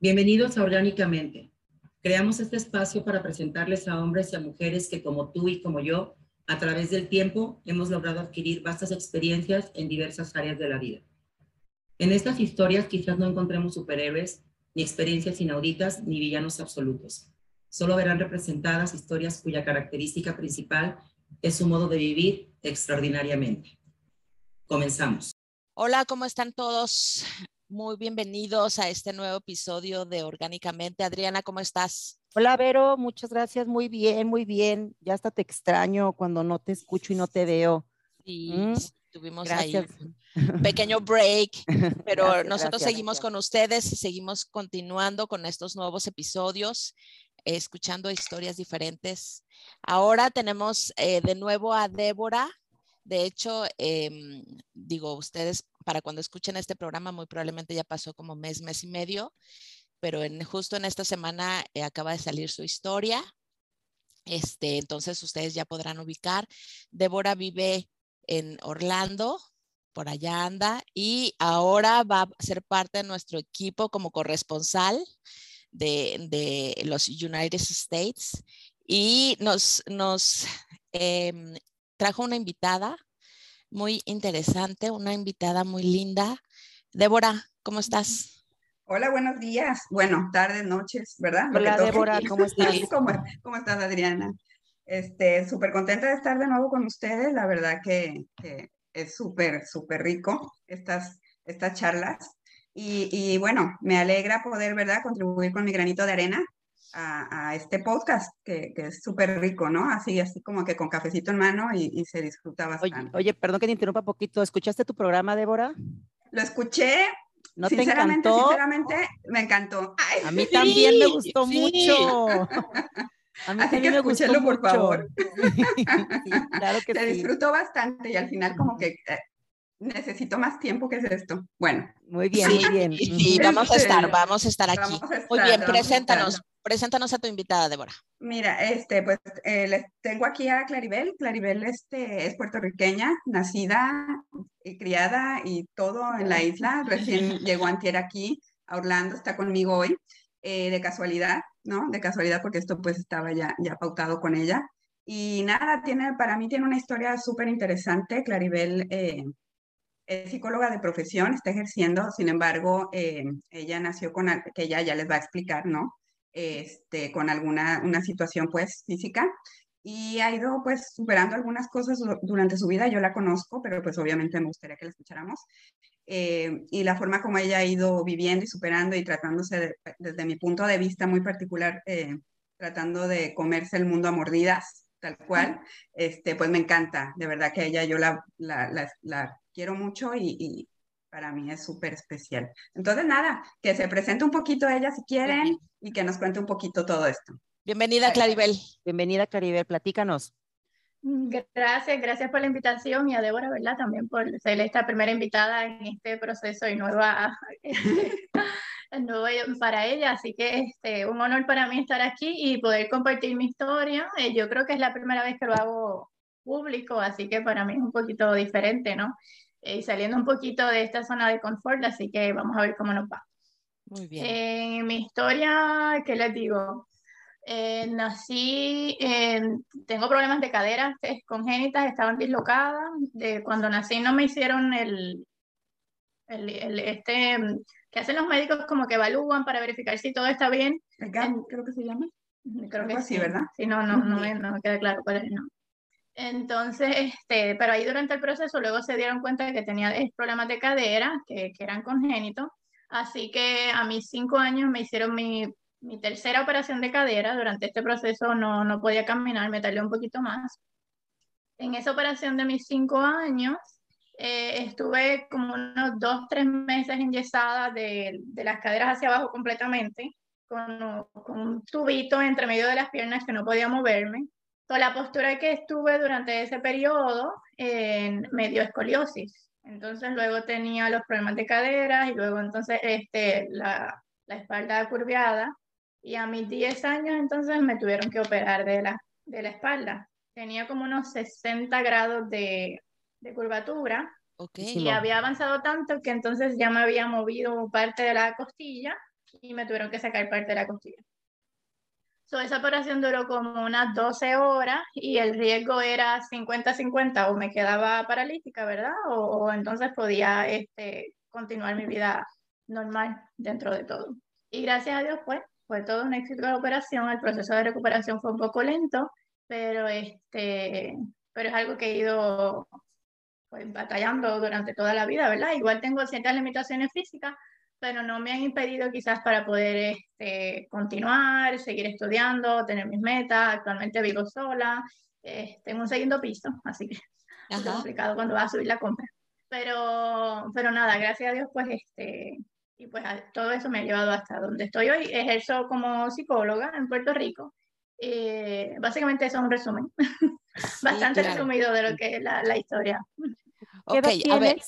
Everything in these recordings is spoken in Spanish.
Bienvenidos a Orgánicamente. Creamos este espacio para presentarles a hombres y a mujeres que como tú y como yo, a través del tiempo, hemos logrado adquirir vastas experiencias en diversas áreas de la vida. En estas historias quizás no encontremos superhéroes, ni experiencias inauditas, ni villanos absolutos. Solo verán representadas historias cuya característica principal es su modo de vivir extraordinariamente. Comenzamos. Hola, ¿cómo están todos? Muy bienvenidos a este nuevo episodio de Orgánicamente. Adriana, ¿cómo estás? Hola, Vero, muchas gracias. Muy bien, muy bien. Ya hasta te extraño cuando no te escucho y no te veo. Y mm, tuvimos ahí un pequeño break, pero nosotros seguimos con ustedes, seguimos continuando con estos nuevos episodios, escuchando historias diferentes. Ahora tenemos eh, de nuevo a Débora. De hecho, em, digo, ustedes para cuando escuchen este programa muy probablemente ya pasó como mes, mes y medio, pero en, justo en esta semana eh, acaba de salir su historia. Este, entonces ustedes ya podrán ubicar. Débora vive en Orlando, por allá anda, y ahora va a ser parte de nuestro equipo como corresponsal de, los United States. Y nos, nos em, trajo una invitada muy interesante, una invitada muy linda. Débora, ¿cómo estás? Hola, buenos días. Bueno, tardes, noches, ¿verdad? Hola, Débora, ¿cómo estás? ¿Cómo, estás, Adriana? Este, súper contenta de estar de nuevo con ustedes. La verdad que, es súper, súper rico estas, estas charlas. Y, y, bueno, me alegra poder, ¿verdad?, contribuir con mi granito de arena a, este podcast, que, es súper rico, ¿no? Así, así como que con cafecito en mano y, se disfruta bastante. Oye, perdón que te interrumpa un poquito. ¿Escuchaste tu programa, Débora? Lo escuché. ¿No sinceramente, te encantó? Sinceramente, me encantó. a mí también me gustó mucho. A mí Así que me gustó por favor. claro que Se disfrutó bastante y al final como que eh, necesito más tiempo que es esto. Bueno. Muy bien, muy bien. Sí, vamos a estar, vamos a estar aquí. muy bien, preséntanos, preséntanos a tu invitada, Débora. Mira, este, pues eh, les tengo aquí a Claribel. Claribel este, es puertorriqueña, nacida y criada y todo en la isla. Recién llegó antier aquí a Orlando, está conmigo hoy, eh, de casualidad, ¿no? De casualidad porque esto pues estaba ya, ya pautado con ella. Y nada, tiene, para mí tiene una historia súper interesante. Claribel eh, es psicóloga de profesión, está ejerciendo, sin embargo, eh, ella nació con, que ella ya les va a explicar, ¿no? Este, con alguna una situación pues física. Y ha ido pues superando algunas cosas durante su vida, yo la conozco, pero pues obviamente me gustaría que la escucháramos. Eh, y la forma como ella ha ido viviendo y superando y tratándose desde mi punto de vista muy particular, eh, tratando de comerse el mundo a mordidas, tal cual, este, pues me encanta, de verdad que ella yo la, la, la quiero mucho y, para mí es súper especial. Entonces, nada, que se presente un poquito ella si quieren y que nos cuente un poquito todo esto. Bienvenida, Claribel. Bienvenida, Claribel, platícanos. Gracias, gracias por la invitación y a Débora, ¿verdad? También por ser esta primera invitada en este proceso y nueva, nuevo para ella. Así que este, un honor para mí estar aquí y poder compartir mi historia. Eh, yo creo que es la primera vez que lo hago público, así que para mí es un poquito diferente, ¿no? Y saliendo un poquito de esta zona de confort, así que vamos a ver cómo nos va. Muy bien. En mi historia, ¿qué les digo? Eh, nací, tengo problemas de cadera congénitas, estaban dislocadas. De, cuando nací no me hicieron el, el, este, que hacen los médicos como que evalúan para verificar si todo está bien. creo que se llama. Creo que sí, ¿verdad? Sí, no, no, no, me, no me queda claro cuál es el nombre. Entonces, este, pero ahí durante el proceso luego se dieron cuenta de que tenía problemas de cadera, que, que eran congénitos. Así que a mis cinco años me hicieron mi, mi tercera operación de cadera. Durante este proceso no, no podía caminar, me tardé un poquito más. En esa operación de mis cinco años, eh, estuve como unos dos, tres meses enyesada de, de las caderas hacia abajo completamente, con, con un tubito entre medio de las piernas que no podía moverme la postura que estuve durante ese periodo en medio escoliosis. Entonces luego tenía los problemas de cadera y luego entonces este, la, la espalda curviada. Y a mis 10 años entonces me tuvieron que operar de la, de la espalda. Tenía como unos 60 grados de, de curvatura. Okay. Y había avanzado tanto que entonces ya me había movido parte de la costilla y me tuvieron que sacar parte de la costilla. So, esa operación duró como unas 12 horas y el riesgo era 50-50, o me quedaba paralítica, ¿verdad? O, entonces podía este, continuar mi vida normal dentro de todo. Y gracias a Dios, pues, fue todo un éxito de la operación. El proceso de recuperación fue un poco lento, pero, este, pero es algo que he ido pues, batallando durante toda la vida, ¿verdad? Igual tengo ciertas limitaciones físicas, pero no me han impedido quizás para poder este, continuar, seguir estudiando, tener mis metas. Actualmente vivo sola, eh, tengo un segundo piso, así que es complicado cuando va a subir la compra. Pero, pero nada, gracias a Dios, pues este, y pues todo eso me ha llevado hasta donde estoy hoy. Ejerzo como psicóloga en Puerto Rico. Eh, básicamente eso es un resumen, bastante resumido de lo que es la, la historia. Ok, a ver.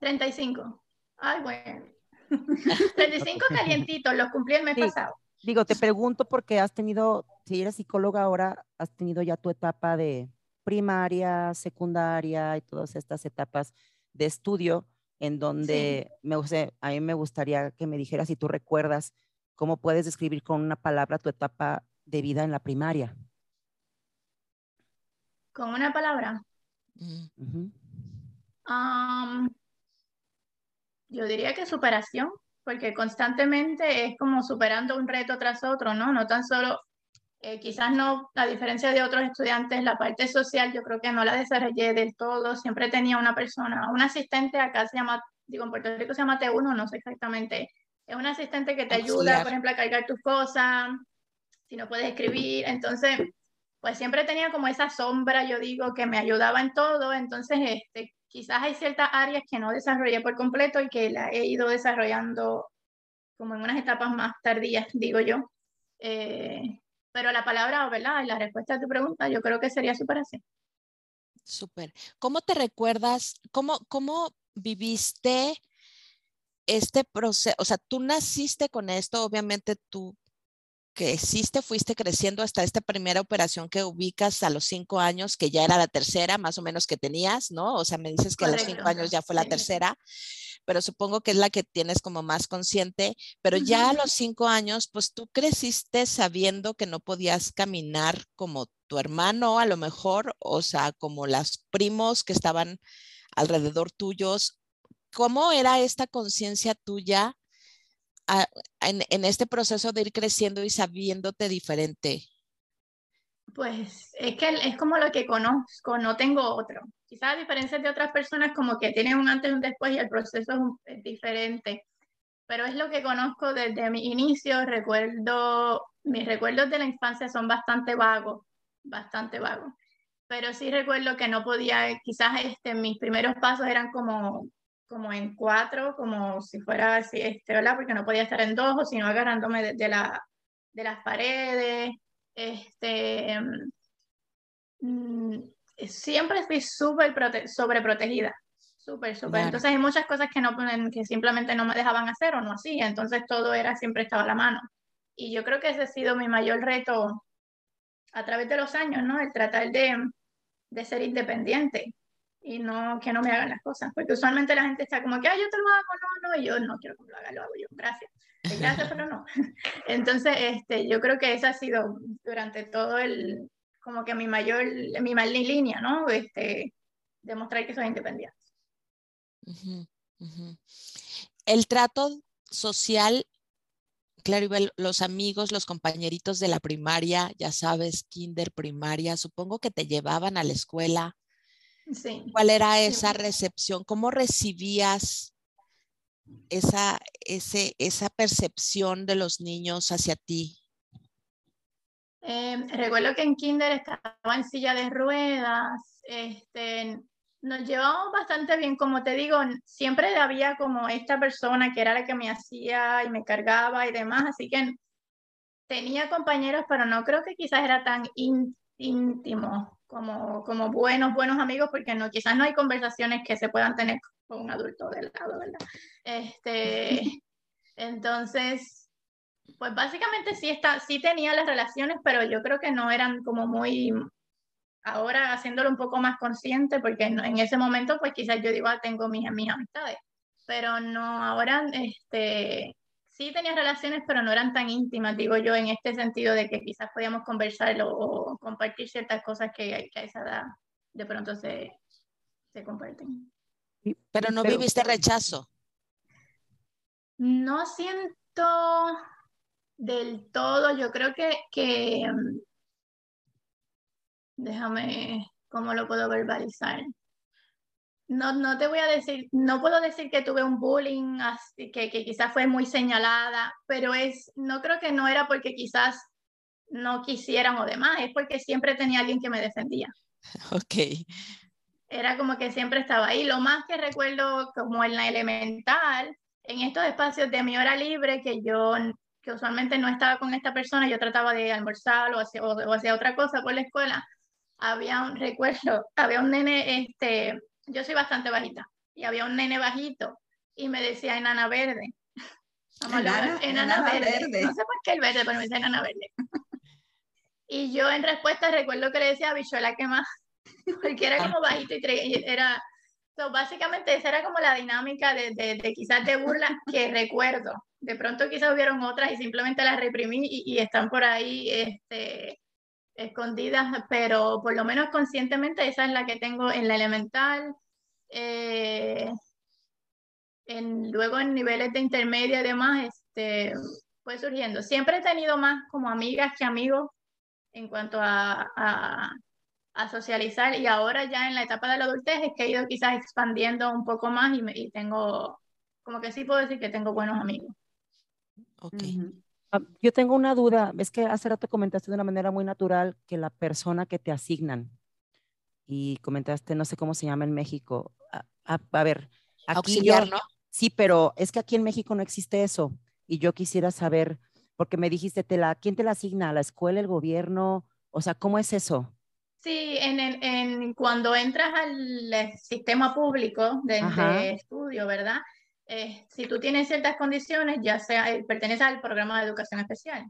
35. Ay, bueno. 35 calientitos, los cumplí el mes pasado. Digo, te pregunto porque has tenido, si eres psicóloga ahora, has tenido ya tu etapa de primaria, secundaria y todas estas etapas de estudio en donde me, a mí me gustaría que me dijeras si tú recuerdas cómo puedes describir con una palabra tu etapa de vida en la primaria. ¿Con una palabra? Yo diría que superación, porque constantemente es como superando un reto tras otro, ¿no? No tan solo, eh, quizás no, a diferencia de otros estudiantes, la parte social yo creo que no la desarrollé del todo, siempre tenía una persona, un asistente, acá se llama, digo, en Puerto Rico se llama T1, no sé exactamente, es un asistente que te ayuda, por ejemplo, a cargar tus cosas, si no puedes escribir, entonces, pues siempre tenía como esa sombra, yo digo, que me ayudaba en todo, entonces, este, quizás hay ciertas áreas que no desarrollé por completo y que la he ido desarrollando como en unas etapas más tardías, digo yo. Eh, pero la palabra, ¿verdad? La respuesta a tu pregunta, yo creo que sería superación. Súper. ¿Cómo te recuerdas, cómo, cómo viviste este proceso? O sea, tú naciste con esto, obviamente tú que hiciste, fuiste creciendo hasta esta primera operación que ubicas a los cinco años, que ya era la tercera más o menos que tenías, ¿no? O sea, me dices que a los cinco años ya fue la tercera, pero supongo que es la que tienes como más consciente, pero ya a los cinco años, pues tú creciste sabiendo que no podías caminar como tu hermano a lo mejor, o sea, como las primos que estaban alrededor tuyos. ¿Cómo era esta conciencia tuya en, este proceso de ir creciendo y sabiéndote diferente? Pues es que es como lo que conozco, no tengo otro. Quizás a diferencia de otras personas como que tienen un antes y un después y el proceso es, diferente, pero es lo que conozco desde mi inicio. Recuerdo, mis recuerdos de la infancia son bastante vagos, bastante vagos, pero sí recuerdo que no podía, quizás este, mis primeros pasos eran como como en cuatro, como si fuera así, este, ¿verdad? Porque no podía estar en dos, o sino agarrándome de, la, de las paredes. Este, mm, siempre fui súper sobreprotegida, súper, súper. Entonces hay muchas cosas que, no, que simplemente no me dejaban hacer o no hacía, entonces todo era, siempre estaba a la mano. Y yo creo que ese ha sido mi mayor reto a través de los años, ¿no? El tratar de, de ser independiente y no que no me hagan las cosas, porque usualmente la gente está como que, ah, yo te lo hago, no, no, y yo no quiero que lo haga, lo hago yo, gracias, gracias, pero no. Entonces, este, yo creo que esa ha sido durante todo el, como que mi mayor, mi mayor línea, ¿no? Este, demostrar que soy independiente. El trato social, claro, los amigos, los compañeritos de la primaria, ya sabes, kinder, primaria, supongo que te llevaban a la escuela ¿Cuál era esa recepción? ¿Cómo recibías esa, ese, esa percepción de los niños hacia ti? Eh, recuerdo que en Kinder estaba en silla de ruedas, este, nos llevábamos bastante bien, como te digo, siempre había como esta persona que era la que me hacía y me cargaba y demás, así que tenía compañeros, pero no creo que quizás era tan íntimo como, como buenos, buenos amigos, porque no, quizás no hay conversaciones que se puedan tener con un adulto del lado, ¿verdad? Este, entonces, pues básicamente sí, está, sí tenía las relaciones, pero yo creo que no eran como muy, ahora haciéndolo un poco más consciente, porque en ese momento, pues quizás yo digo, ah, tengo mis, mis amistades, pero no, ahora, este, sí tenía relaciones, pero no eran tan íntimas, digo yo, en este sentido de que quizás podíamos conversar o, compartir ciertas cosas que, que, a esa edad de pronto se, se comparten. Pero no viviste rechazo. No siento del todo, yo creo que, que mm, déjame, ¿cómo lo puedo verbalizar? No, no te voy a decir, no puedo decir que tuve un bullying, así, que, que quizás fue muy señalada, pero es, no creo que no era porque quizás no quisieran o demás, es porque siempre tenía alguien que me defendía. Ok. Era como que siempre estaba ahí. Lo más que recuerdo como en la elemental, en estos espacios de mi hora libre, que yo que usualmente no estaba con esta persona, yo trataba de almorzar o hacer, o, hacer otra cosa por la escuela, había un recuerdo, había un nene, este, yo soy bastante bajita, y había un nene bajito, y me decía enana verde. enana, enana, verde. No sé por qué el verde, pero me decía enana verde. y yo en respuesta recuerdo que le decía bichuela que más, porque era como bajito y era básicamente esa era como la dinámica de, de, quizás de burla que recuerdo. De pronto quizás hubieron otras y simplemente las reprimí y, están por ahí este, escondidas, pero por lo menos conscientemente esa es la que tengo en la elemental. Eh, en, luego en niveles de intermedia y demás, este, fue surgiendo. Siempre he tenido más como amigas que amigos en cuanto a a socializar y ahora ya en la etapa de la adultez es que he ido quizás expandiendo un poco más y, y tengo, como que sí puedo decir que tengo buenos amigos. Ok. Yo tengo una duda, es que hace rato comentaste de una manera muy natural que la persona que te asignan y comentaste, no sé cómo se llama en México, a, a, ver, auxiliar, ¿no? Sí, pero es que aquí en México no existe eso y yo quisiera saber, porque me dijiste, te la, ¿quién te la asigna? ¿La escuela, el gobierno? O sea, ¿cómo es eso? Sí, en, el, en cuando entras al eh, sistema público de, estudio, ¿verdad? Eh, si tú tienes ciertas condiciones, ya sea, eh, perteneces al programa de educación especial,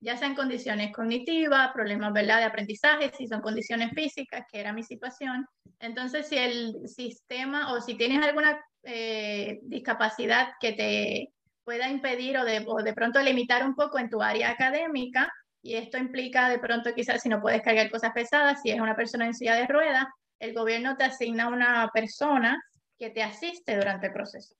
ya sean condiciones cognitivas, problemas, ¿verdad?, de aprendizaje, si son condiciones físicas, que era mi situación. Entonces, si el sistema o si tienes alguna discapacidad que te pueda impedir o de, o de pronto limitar un poco en tu área académica, y esto implica de pronto quizás si no puedes cargar cosas pesadas, si es una persona en silla de ruedas, el gobierno te asigna una persona que te asiste durante el proceso.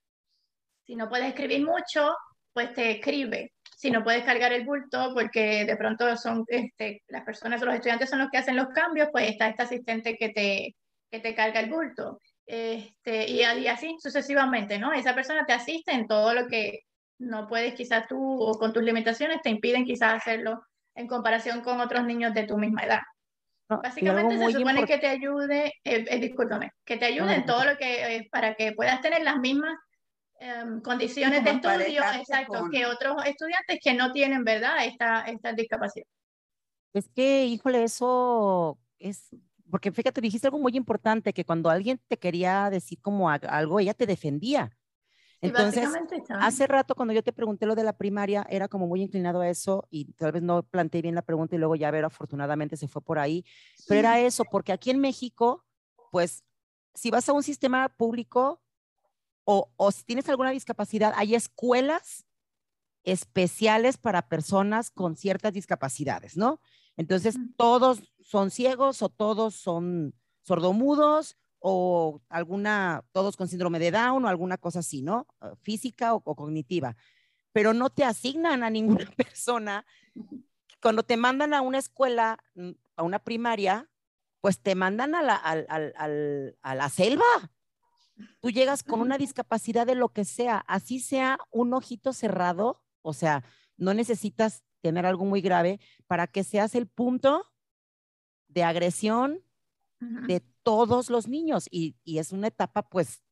Si no puedes escribir mucho, pues te escribe. Si no puedes cargar el bulto, porque de pronto son este, las personas o los estudiantes son los que hacen los cambios, pues está este asistente que te, que te carga el bulto. Este, y, y así sucesivamente, ¿no? Esa persona te asiste en todo lo que no puedes quizás tú o con tus limitaciones te impiden quizás hacerlo en comparación con otros niños de tu misma edad. Básicamente se supone que te ayude, eh, eh, discúlpame, que te ayude en todo lo que, eh, para que puedas tener las mismas em, condiciones de estudio, exacto, que otros estudiantes que no tienen, ¿verdad?, esta, esta discapacidad. Es que, híjole, eso es, porque fíjate, dijiste algo muy importante, que cuando alguien te quería decir como algo, ella te defendía. Entonces, hace rato cuando yo te pregunté lo de la primaria, era como muy inclinado a eso y tal vez no planteé bien la pregunta y luego ya ver, afortunadamente se fue por ahí, pero era eso, porque aquí en México, pues, si vas a un sistema público o, o si tienes alguna discapacidad, hay escuelas especiales para personas con ciertas discapacidades, ¿no? Entonces, todos son ciegos o todos son sordomudos o alguna, todos con síndrome de Down o alguna cosa así, ¿no? Ah, física o, cognitiva. Pero no te asignan a ninguna persona. Cuando te mandan a una escuela, mm, a una primaria, pues te mandan a la, a la selva. Tú llegas con una discapacidad de lo que sea, así sea un ojito cerrado, o sea, no necesitas tener algo muy grave para que seas el punto de agresión, de todos los niños y, es una etapa, pues,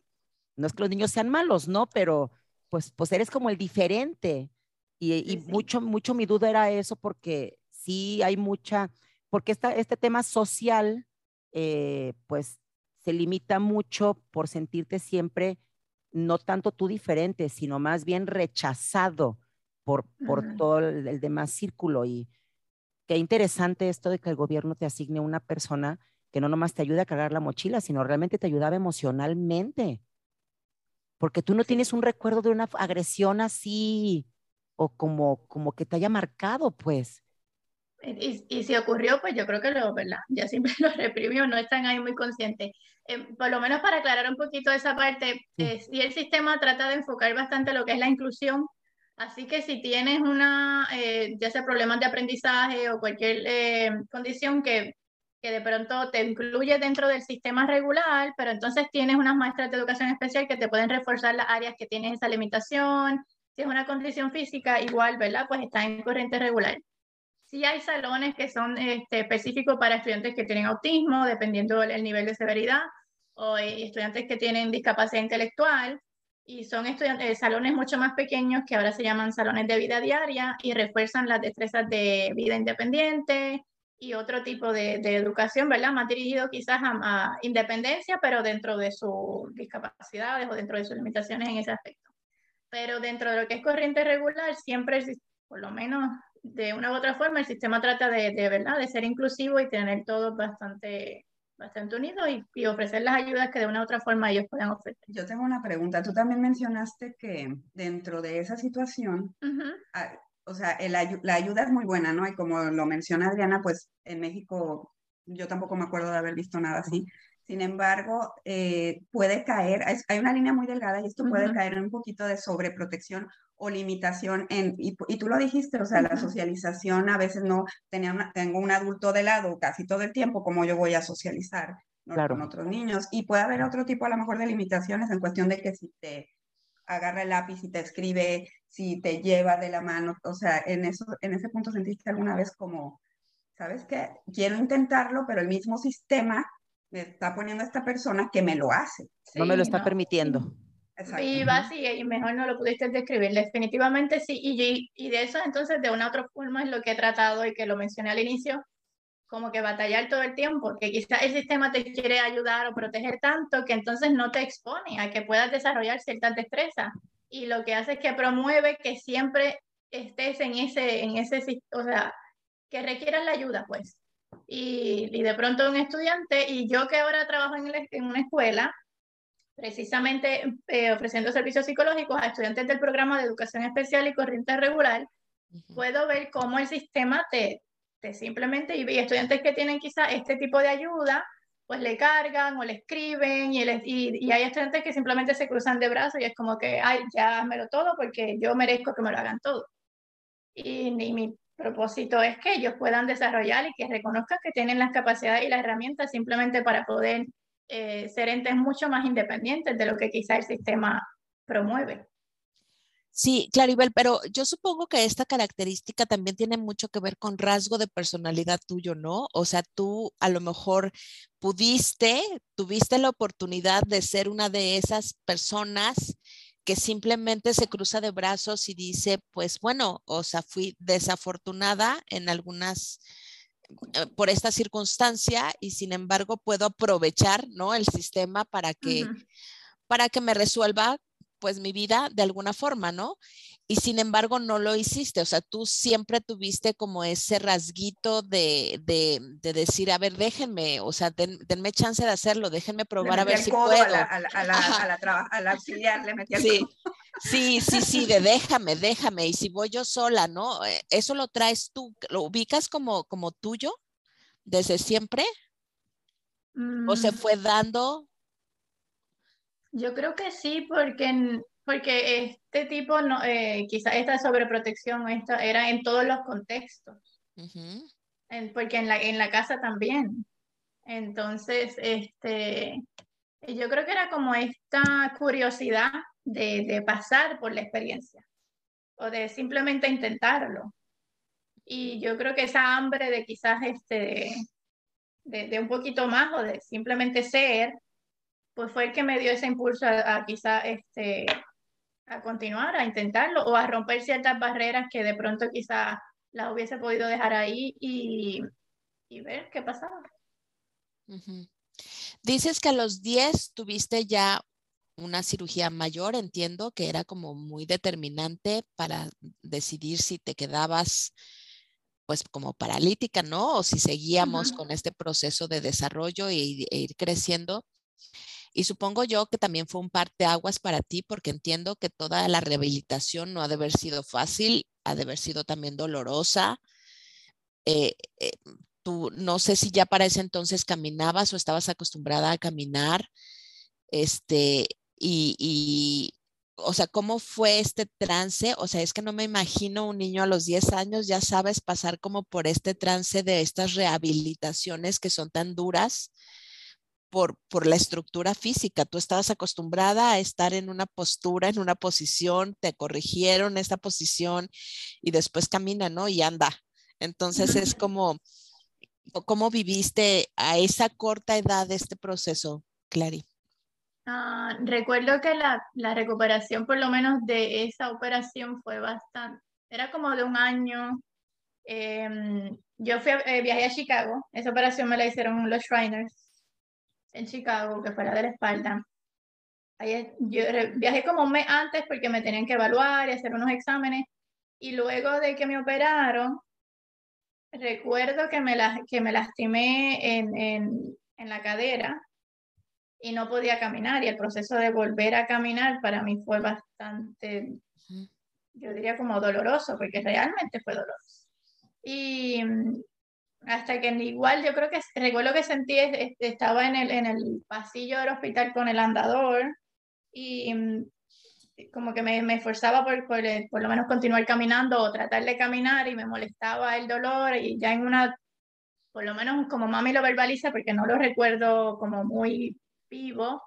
no es que los niños sean malos, ¿no? Pero pues, pues eres como el diferente. Y, mucho, mucho mi duda era eso porque sí hay mucha, porque esta, este tema social, eh, pues, se limita mucho por sentirte siempre no tanto tú diferente, sino más bien rechazado por, por todo el, el, demás círculo. Y qué interesante esto de que el gobierno te asigne una persona que no nomás te ayuda a cargar la mochila, sino realmente te ayudaba emocionalmente. Porque tú no tienes un recuerdo de una agresión así o como, como que te haya marcado, pues. Y, y, si ocurrió, pues yo creo que lo, ¿verdad? Ya siempre lo reprimió, no están ahí muy conscientes. Eh, por lo menos para aclarar un poquito esa parte, eh, si el sistema trata de enfocar bastante lo que es la inclusión, así que si tienes una, eh, ya sea problemas de aprendizaje o cualquier condición que, que de pronto te incluye dentro del sistema regular, pero entonces tienes unas maestras de educación especial que te pueden reforzar las áreas que tienes esa limitación, si es una condición física, igual, ¿verdad? Pues está en corriente regular. Sí hay salones que son este, específicos para estudiantes que tienen autismo, dependiendo del nivel de severidad, o estudiantes que tienen discapacidad intelectual, y son eh, salones mucho más pequeños que ahora se llaman salones de vida diaria y refuerzan las destrezas de vida independiente y otro tipo de, educación, ¿verdad? Más dirigido quizás a, a, independencia, pero dentro de sus discapacidades o dentro de sus limitaciones en ese aspecto. Pero dentro de lo que es corriente regular, siempre, por lo menos de una u otra forma, el sistema trata de, de ¿verdad? de ser inclusivo y tener todo bastante, bastante unido y, y, ofrecer las ayudas que de una u otra forma ellos puedan ofrecer. Yo tengo una pregunta. Tú también mencionaste que dentro de esa situación, o sea, el, la ayuda es muy buena, ¿no? Y como lo menciona Adriana, pues en México yo tampoco me acuerdo de haber visto nada así. Sin embargo, eh, puede caer, hay una línea muy delgada y esto puede caer en un poquito de sobreprotección o limitación en, y, tú lo dijiste, o sea, la socialización a veces no, tenía tengo un adulto de lado casi todo el tiempo, como yo voy a socializar con otros niños. Y puede haber otro tipo a lo mejor de limitaciones en cuestión de que si te agarra el lápiz, si te escribe, si te lleva de la mano, o sea, en, eso, en ese punto sentiste alguna vez como, ¿sabes qué? Quiero intentarlo, pero el mismo sistema me está poniendo esta persona que me lo hace. no me lo está permitiendo. Y va así, y mejor no lo pudiste describir. Definitivamente sí, y, y de eso entonces de una u otra forma es lo que he tratado y que lo mencioné al inicio, como que batallar todo el tiempo, que quizás el sistema te quiere ayudar o proteger tanto que entonces no te expone a que puedas desarrollar ciertas destrezas. Y lo que hace es que promueve que siempre estés en ese, en ese, o sea, que requieras la ayuda, pues y, y, de pronto un estudiante, y yo que ahora trabajo en, en una escuela, precisamente eh, ofreciendo servicios psicológicos a estudiantes del programa de educación especial y corriente regular, puedo ver cómo el sistema te, te simplemente, y, estudiantes que tienen quizá este tipo de ayuda, pues le cargan o le escriben y, y, y, hay estudiantes que simplemente se cruzan de brazos y es como que, ay, ya lo todo porque yo merezco que me lo hagan todo. Y ni mi propósito es que ellos puedan desarrollar y que reconozcan que tienen las capacidades y las herramientas simplemente para poder eh, ser entes mucho más independientes de lo que quizá el sistema promueve. Sí, Claribel, pero yo supongo que esta característica también tiene mucho que ver con rasgo de personalidad tuyo, ¿no? O sea, tú a lo mejor pudiste, tuviste la oportunidad de ser una de esas personas que simplemente se cruza de brazos y dice, pues bueno, o sea, fui desafortunada en algunas eh, por esta circunstancia y sin embargo puedo aprovechar, ¿no? El sistema para que, para que me resuelva pues mi vida de alguna forma, ¿no? Y sin embargo no lo hiciste, o sea, tú siempre tuviste como ese rasguito de, de, de decir, a ver, déjenme, o sea, denme chance de hacerlo, déjenme probar a ver si puedo. A la, a la, a la, a la, auxiliar le metí el sí. Sí, sí, sí, de déjame, déjame, y si voy yo sola, ¿no? Eh, eso lo traes tú, ¿lo ubicas como, como tuyo desde siempre? ¿O se mm. fue dando yo creo que sí, porque, porque este tipo, no, eh, quizás esta sobreprotección esta, era en todos los contextos, porque en la, en la casa también. Entonces, este, yo creo que era como esta curiosidad de, de pasar por la experiencia o de simplemente intentarlo. Y yo creo que esa hambre de quizás este, de, de un poquito más o de simplemente ser, pues fue el que me dio ese impulso a, quizá este, a continuar, a intentarlo o a romper ciertas barreras que de pronto quizá las hubiese podido dejar ahí y, y ver qué pasaba. Dices que a los 10 tuviste ya una cirugía mayor, entiendo que era como muy determinante para decidir si te quedabas pues como paralítica, ¿no? O si seguíamos con este proceso de desarrollo e, e ir creciendo. Y supongo yo que también fue un aguas para ti, porque entiendo que toda la rehabilitación no ha de haber sido fácil, ha de haber sido también dolorosa. Eh, eh, tú no sé si ya para ese entonces caminabas o estabas acostumbrada a caminar. Este, y, o sea, ¿cómo fue este trance? O sea, es que no me imagino un niño a los 10 años, ya sabes, pasar como por este trance de estas rehabilitaciones que son tan duras por, por la estructura física. Tú estabas acostumbrada a estar en una postura, en una posición, te corrigieron esta posición y después camina, ¿no? Y anda. Entonces es como, ¿cómo viviste a esa corta edad este proceso, Clary? Ah, recuerdo que la, la, recuperación, por lo menos de esa operación, fue bastante, era como de un año. Em, yo fui eh, viajé a Chicago, esa operación me la hicieron los Shriners en Chicago, que fuera de la espalda. Ahí, yo viajé como un mes antes porque me tenían que evaluar y hacer unos exámenes. Y luego de que me operaron, recuerdo que me, la, que me lastimé en, en, en la cadera y no podía caminar y el proceso de volver a caminar para mí fue bastante, yo diría como doloroso, porque realmente fue doloroso. Y hasta que igual yo creo que recuerdo que sentí, estaba en el, en el pasillo del hospital con el andador y mm, como que me, me esforzaba por, por, por, lo menos continuar caminando o tratar de caminar y me molestaba el dolor y ya en una, por lo menos como mami lo verbaliza porque no lo recuerdo como muy vivo,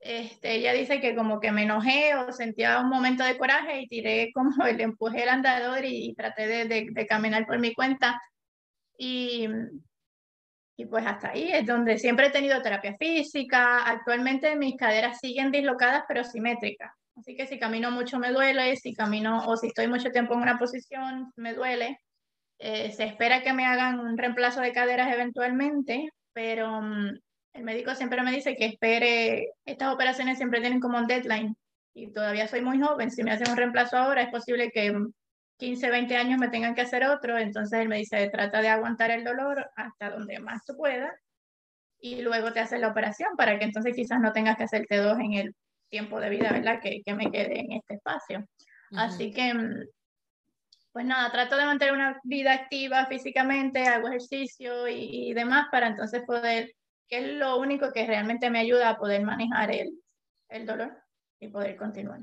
este, ella dice que como que me enojé o sentía un momento de coraje y tiré como el empujé el andador y, traté de, de, caminar por mi cuenta. Y, y pues hasta ahí es donde siempre he tenido terapia física. Actualmente mis caderas siguen dislocadas pero simétricas. Así que si camino mucho me duele, si camino o si estoy mucho tiempo en una posición me duele. Eh, se espera que me hagan un reemplazo de caderas eventualmente, pero mm, el médico siempre me dice que espere, estas operaciones siempre tienen como un deadline y todavía soy muy joven, si me hacen un reemplazo ahora es posible que 15, 20 años me tengan que hacer otro, entonces él me dice, trata de aguantar el dolor hasta donde más tú puedas y luego te haces la operación para que entonces quizás no tengas que hacerte dos en el tiempo de vida, ¿verdad? Que, que me quede en este espacio. Así que, pues nada, trato de mantener una vida activa físicamente, hago ejercicio y, y demás para entonces poder que es lo único que realmente me ayuda a poder manejar el, el dolor y poder continuar.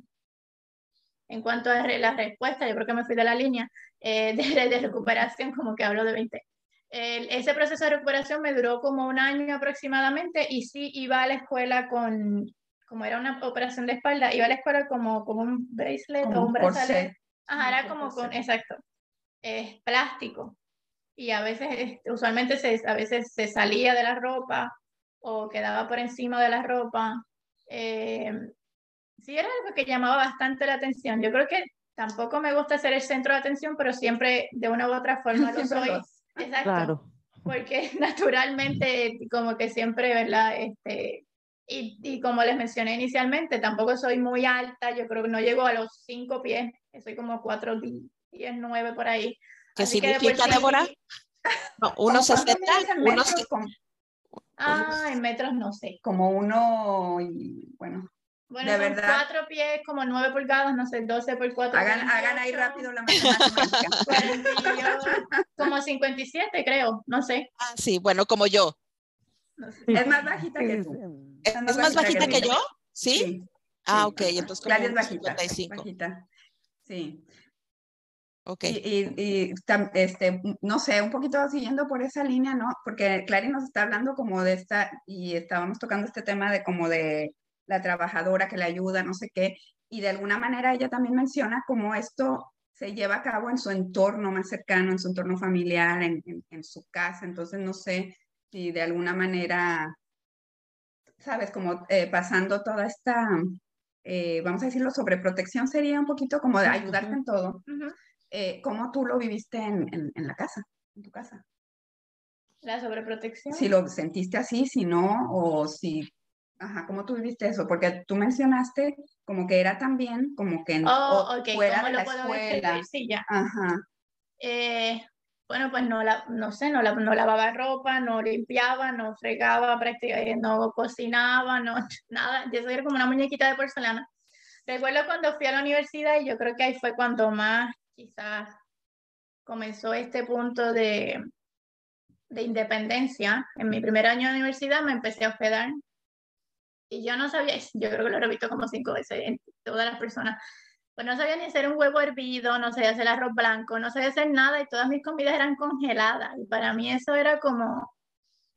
En cuanto a la respuesta, yo creo que me fui de la línea eh, de, de, recuperación, como que hablo de 20. ese proceso de recuperación me duró como un año aproximadamente y sí iba a la escuela con, como era una operación de espalda, iba a la escuela como, como un bracelet o un brazalete. Ajá, era como con, exacto, es plástico y a veces, este, usualmente se, a veces se salía de la ropa o quedaba por encima de la ropa. Eh, sí, era algo que llamaba bastante la atención. Yo creo que tampoco me gusta ser el centro de atención, pero siempre de una u otra forma lo soy. Exacto. Claro. Porque naturalmente, como que siempre, ¿verdad? Este, y, y, como les mencioné inicialmente, tampoco soy muy alta, yo creo que no llego a los cinco pies, soy como cuatro, diez, nueve por ahí. ¿Qué significa, Débora? No, unos 60, unos... Ah, en metros no sé. Como uno y bueno. Bueno, de verdad. cuatro pies, como nueve pulgadas, no sé, 12 por cuatro. Hagan, hagan ahí rápido la matemática. como 57, creo, no sé. Ah, sí, bueno, como yo. Es más bajita que tú. ¿Es, más, bajita, que, yo? ¿Sí? Ah, ok, entonces como es bajita, 55. bajita. Sí. Y, y, este, no sé, un poquito siguiendo por esa línea, ¿no? Porque Clary nos está hablando como de esta, y estábamos tocando este tema de como de la trabajadora que le ayuda, no sé qué, y de alguna manera ella también menciona cómo esto se lleva a cabo en su entorno más cercano, en su entorno familiar, en, en, su casa, entonces no sé si de alguna manera, sabes, como eh, pasando toda esta, eh, vamos a decirlo, sobreprotección sería un poquito como de ayudarte en todo. Eh, ¿cómo tú lo viviste en, en, la casa, en tu casa? La sobreprotección. Si lo sentiste así, si no, o si, ajá, ¿cómo tú viviste eso? Porque tú mencionaste como que era también como que oh, okay. fuera de la escuela. Sí, ya. Ajá. Eh, bueno, pues no, la, no sé, no, la, no lavaba ropa, no limpiaba, no fregaba, prácticamente no cocinaba, no, nada. Yo soy como una muñequita de porcelana. Recuerdo cuando fui a la universidad y yo creo que ahí fue cuando más quizás comenzó este punto de, de independencia. En mi primer año de universidad me empecé a hospedar y yo no sabía, yo creo que lo he visto como cinco veces en todas las personas, pues no sabía ni hacer un huevo hervido, no sabía hacer arroz blanco, no sabía hacer nada y todas mis comidas eran congeladas. Y para mí eso era como,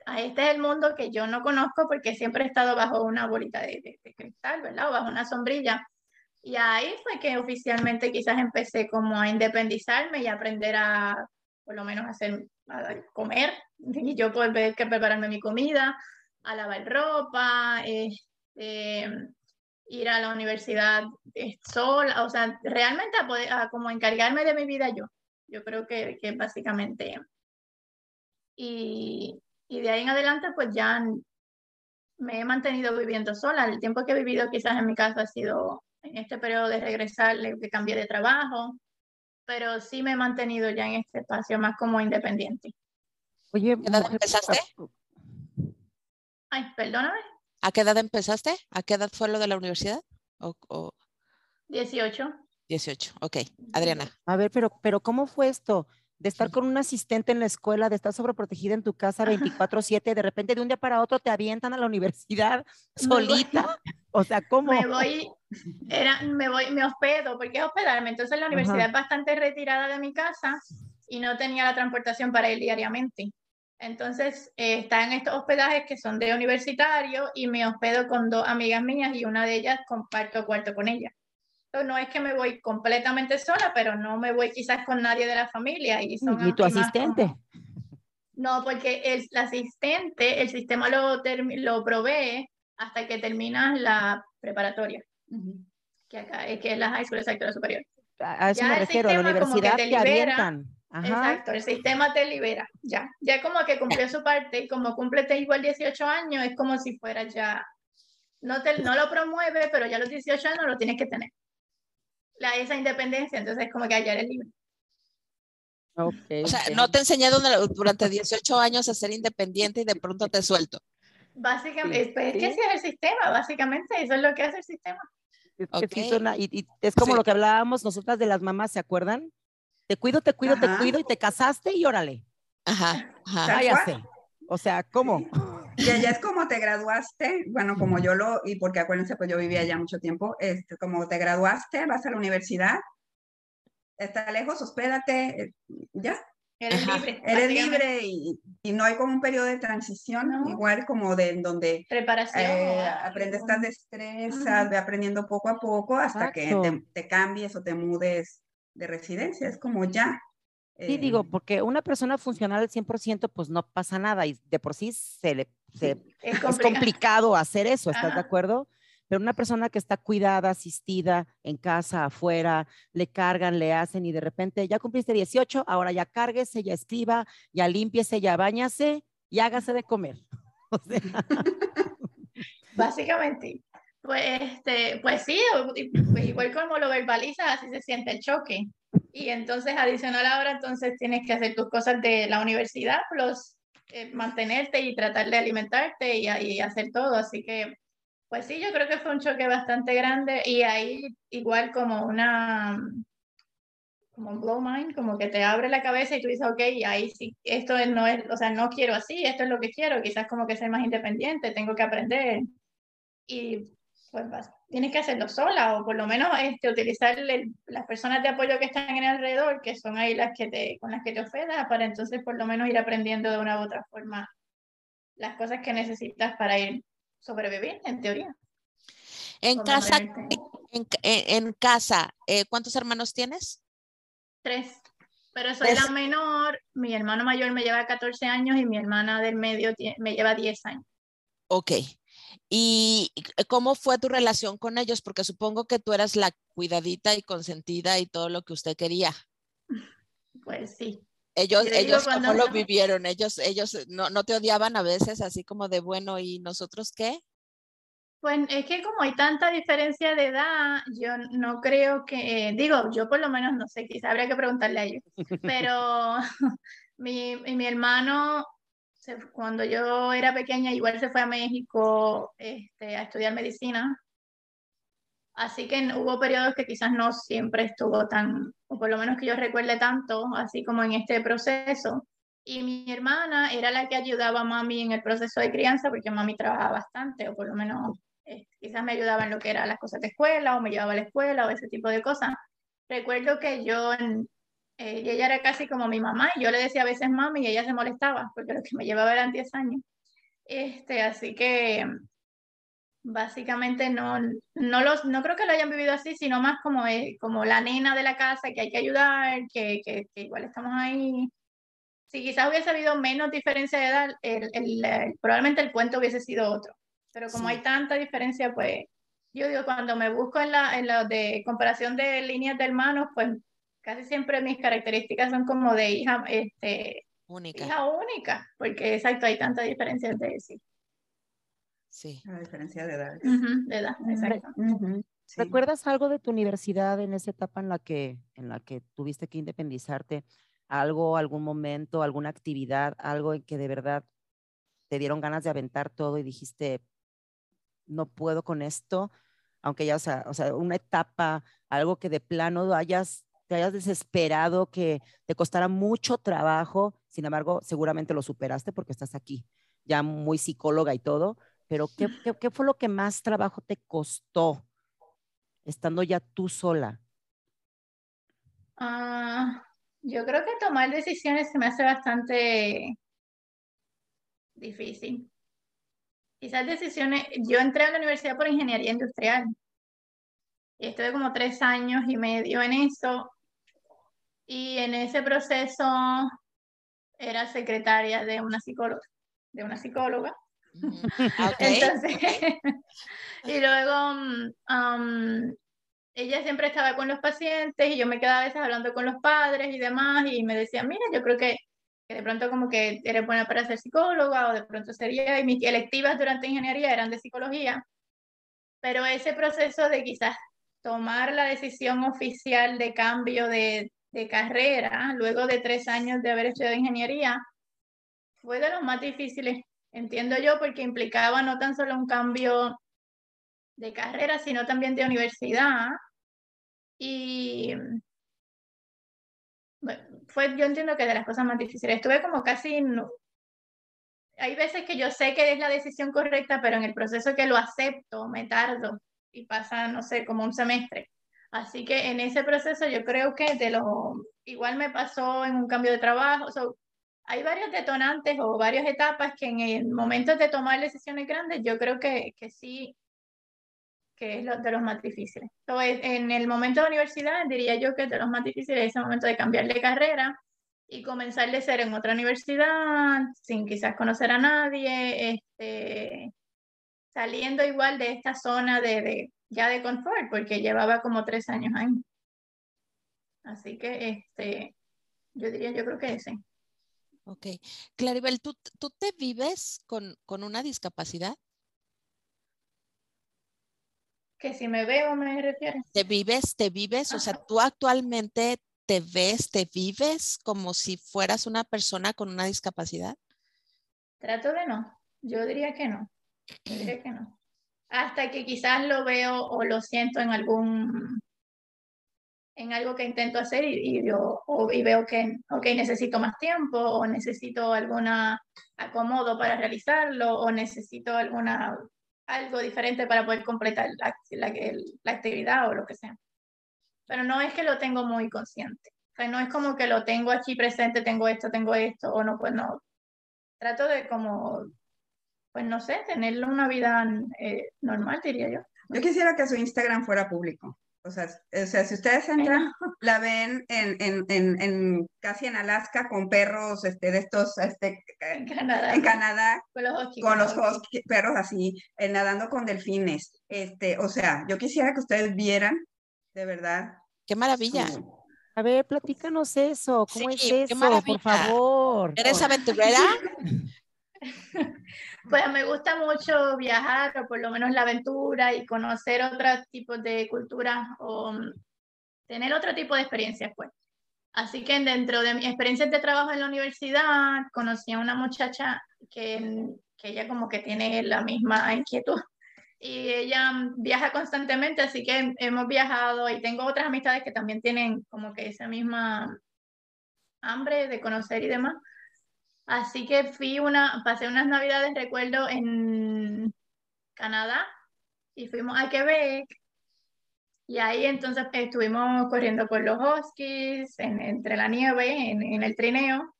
ah, este es el mundo que yo no conozco porque siempre he estado bajo una bolita de, de, cristal, ¿verdad? O bajo una sombrilla. Y ahí fue que oficialmente quizás empecé como a independizarme y aprender a, por lo menos, hacer, a comer, y yo poder que prepararme mi comida, a lavar ropa, este, ir a la universidad eh, sola, o sea, realmente a, poder, a como encargarme de mi vida yo. Yo creo que, que básicamente. Y, y de ahí en adelante, pues ya me he mantenido viviendo sola. El tiempo que he vivido quizás en mi casa ha sido en este periodo de regresar, que cambié de trabajo, pero sí me he mantenido ya en este espacio más como independiente. Oye, ¿qué edad empezaste? Ay, perdóname. ¿A qué edad empezaste? ¿A qué edad fue lo de la universidad? O, 18. 18, ok. Adriana. A ver, pero, pero ¿cómo fue esto? De estar con un asistente en la escuela, de estar sobreprotegida en tu casa 24/7, de repente de un día para otro te avientan a la universidad solita. O sea, ¿cómo? Me voy, era, me voy, me hospedo, porque es hospedarme. Entonces la universidad es bastante retirada de mi casa y no tenía la transportación para ir diariamente. Entonces, eh, está en estos hospedajes que son de universitario y me hospedo con dos amigas mías y una de ellas comparto cuarto con ella. Entonces, no es que me voy completamente sola, pero no me voy quizás con nadie de la familia. ¿Y, ¿Y tu asistente? No, porque el, asistente, el sistema lo, lo provee hasta que terminas la preparatoria, que acá es que es la high school, exacto, la superior. A eso me refiero, a la universidad te, avientan Exacto, el sistema te libera, ya. Ya como que cumplió su parte y como cumplete igual 18 años, es como si fuera ya, no, te, no lo promueve, pero ya los 18 años lo tienes que tener. La, esa independencia, entonces es como que allá eres libre. Okay, o sea, no te enseñé durante 18 años a ser independiente y de pronto te suelto. Básicamente, pues, es que ese es el sistema, básicamente, eso es lo que hace el sistema. y, es como lo que hablábamos nosotras de las mamás, ¿se acuerdan? Te cuido, te cuido, te cuido y te casaste y órale. Ajá, ajá. Váyase. O sea, ¿cómo? Y ya es como te graduaste, bueno, como yo lo, y porque acuérdense, pues yo vivía ya mucho tiempo, este, como te graduaste, vas a la universidad, está lejos, hospédate, eh, ya. Eres libre. Eres libre y, y, no hay como un periodo de transición, igual como de en donde preparación. Eh, aprendes estas destrezas, ve aprendiendo poco a poco hasta que te, te, cambies o te mudes de residencia, es como ya. Sí, digo, porque una persona funcional al 100%, pues no pasa nada y de por sí se le, es, complicado. hacer eso, ¿estás de acuerdo? Pero una persona que está cuidada, asistida, en casa, afuera, le cargan, le hacen y de repente ya cumpliste 18, ahora ya cárguese, ya escriba, ya limpiese, ya bañase y hágase de comer. Básicamente. Pues, este, pues sí, pues igual como lo verbalizas, así se siente el choque. Y entonces, adicional ahora, entonces tienes que hacer tus cosas de la universidad, plus eh, mantenerte y tratar de alimentarte y, y, hacer todo. Así que, pues sí, yo creo que fue un choque bastante grande y ahí igual como una, como un blow mind, como que te abre la cabeza y tú dices, ok, ahí sí, esto no es, o sea, no quiero así, esto es lo que quiero, quizás como que ser más independiente, tengo que aprender. Y pues tienes que hacerlo sola o por lo menos este, utilizar las personas de apoyo que están en el alrededor, que son ahí las que te, con las que te ofendas, para entonces por lo menos ir aprendiendo de una u otra forma las cosas que necesitas para ir sobrevivir, en teoría. En casa, en, en, casa eh, ¿cuántos hermanos tienes? Tres, pero soy la menor, mi hermano mayor me lleva 14 años y mi hermana del medio me lleva 10 años. Ok, ¿Y cómo fue tu relación con ellos? Porque supongo que tú eras la cuidadita y consentida y todo lo que usted quería. Pues sí. Ellos, ellos cómo lo vivieron, ellos, ellos no, no te odiaban a veces así como de bueno, ¿y nosotros qué? Pues es que como hay tanta diferencia de edad, yo no creo que, digo, yo por lo menos no sé, quizá habría que preguntarle a ellos, pero mi, mi hermano, cuando yo era pequeña, igual se fue a México este, a estudiar medicina, así que hubo periodos que quizás no siempre estuvo tan, o por lo menos que yo recuerde tanto, así como en este proceso. Y mi hermana era la que ayudaba a mami en el proceso de crianza, porque mami trabajaba bastante, o por lo menos eh, quizás me ayudaba en lo que eran las cosas de escuela o me llevaba a la escuela o ese tipo de cosas. Recuerdo que yo, eh, ella era casi como mi mamá y yo le decía a veces mami y ella se molestaba porque lo que me llevaba eran 10 años. Este, así que básicamente no, no, los, no creo que lo hayan vivido así, sino más como, eh, como la nena de la casa que hay que ayudar, que, que, igual estamos ahí. Si quizás hubiese habido menos diferencia de edad, el, el, probablemente el cuento hubiese sido otro. Pero como hay tanta diferencia, pues yo digo, cuando me busco en la, en la de comparación de líneas de hermanos, pues casi siempre mis características son como de hija, este, única. hija única, porque exacto, hay tanta diferencia de decir. Sí. La diferencia de edad. de edad, exacto. ¿Recuerdas algo de tu universidad en esa etapa en la que, en la que tuviste que independizarte? ¿Algo, algún momento, alguna actividad, algo en que de verdad te dieron ganas de aventar todo y dijiste, no puedo con esto, aunque ya, o sea, o sea, una etapa, algo que de plano hayas, te hayas desesperado, que te costara mucho trabajo, sin embargo, seguramente lo superaste porque estás aquí, ya muy psicóloga y todo, pero ¿qué, qué, fue lo que más trabajo te costó estando ya tú sola? Ah, yo creo que tomar decisiones se me hace bastante difícil quizás decisiones, yo entré a la universidad por ingeniería industrial y estuve como tres años y medio en eso y en ese proceso era secretaria de una psicóloga, de una psicóloga. Entonces, y luego um, ella siempre estaba con los pacientes y yo me quedaba a veces hablando con los padres y demás y me decía, mira, yo creo que que de pronto como que eres buena para ser psicóloga o de pronto sería, y mis electivas durante ingeniería eran de psicología, pero ese proceso de quizás tomar la decisión oficial de cambio de, de carrera, luego de tres años de haber estudiado ingeniería, fue de los más difíciles, entiendo yo, porque implicaba no tan solo un cambio de carrera, sino también de universidad. Y fue, yo entiendo que de las cosas más difíciles. Estuve como casi, no, hay veces que yo sé que es la decisión correcta, pero en el proceso que lo acepto me tardo y pasa, no sé, como un semestre. Así que en ese proceso yo creo que de lo, igual me pasó en un cambio de trabajo, hay varios detonantes o varias etapas que en el momento de tomar decisiones grandes yo creo que, que sí que es lo, de los más difíciles. Entonces, en el momento de universidad, diría yo que de los más difíciles es el momento de cambiar de carrera y comenzar de ser en otra universidad, sin quizás conocer a nadie, este, saliendo igual de esta zona de, de, ya de confort, porque llevaba como tres años ahí. Así que, este, yo diría, yo creo que ese. Ok. Claribel, ¿tú, ¿tú te vives con, con una discapacidad? Que si me veo, me refieres. ¿Te vives, te vives? O sea, tú actualmente te ves, te vives como si fueras una persona con una discapacidad? Trato de no. Yo diría que no. Yo diría que no. Hasta que quizás lo veo o lo siento en algún en algo que intento hacer y, yo, y veo que okay, necesito más tiempo o necesito alguna acomodo para realizarlo o necesito alguna algo diferente para poder completar la, la, la, actividad o lo que sea. Pero no es que lo tengo muy consciente. O sea, no es como que lo tengo aquí presente, tengo esto, tengo esto, o no, pues no. Trato de como, pues no sé, tenerlo una vida eh, normal, diría yo. Yo quisiera que su Instagram fuera público. O sea, o sea, si ustedes entran, la ven en, en, en, en, casi en Alaska con perros este, de estos, este, en Canadá, en Canadá con los, husky, con los perros así, eh, nadando con delfines. Este, o sea, yo quisiera que ustedes vieran, de verdad. Qué maravilla. A ver, platícanos eso. ¿Cómo es eso? Por favor. ¿Eres aventurera? Pues me gusta mucho viajar, o por lo menos la aventura y conocer otros tipos de culturas o mm, tener otro tipo de experiencias, pues. Así que dentro de mi experiencia de trabajo en la universidad, conocí a una muchacha que, que ella como que tiene la misma inquietud y ella viaja constantemente, así que hemos viajado y tengo otras amistades que también tienen como que esa misma hambre de conocer y demás. Así que fui una, pasé unas navidades, recuerdo, en Canadá y fuimos a Quebec y ahí entonces estuvimos corriendo por los huskies, entre la nieve, en, el trineo.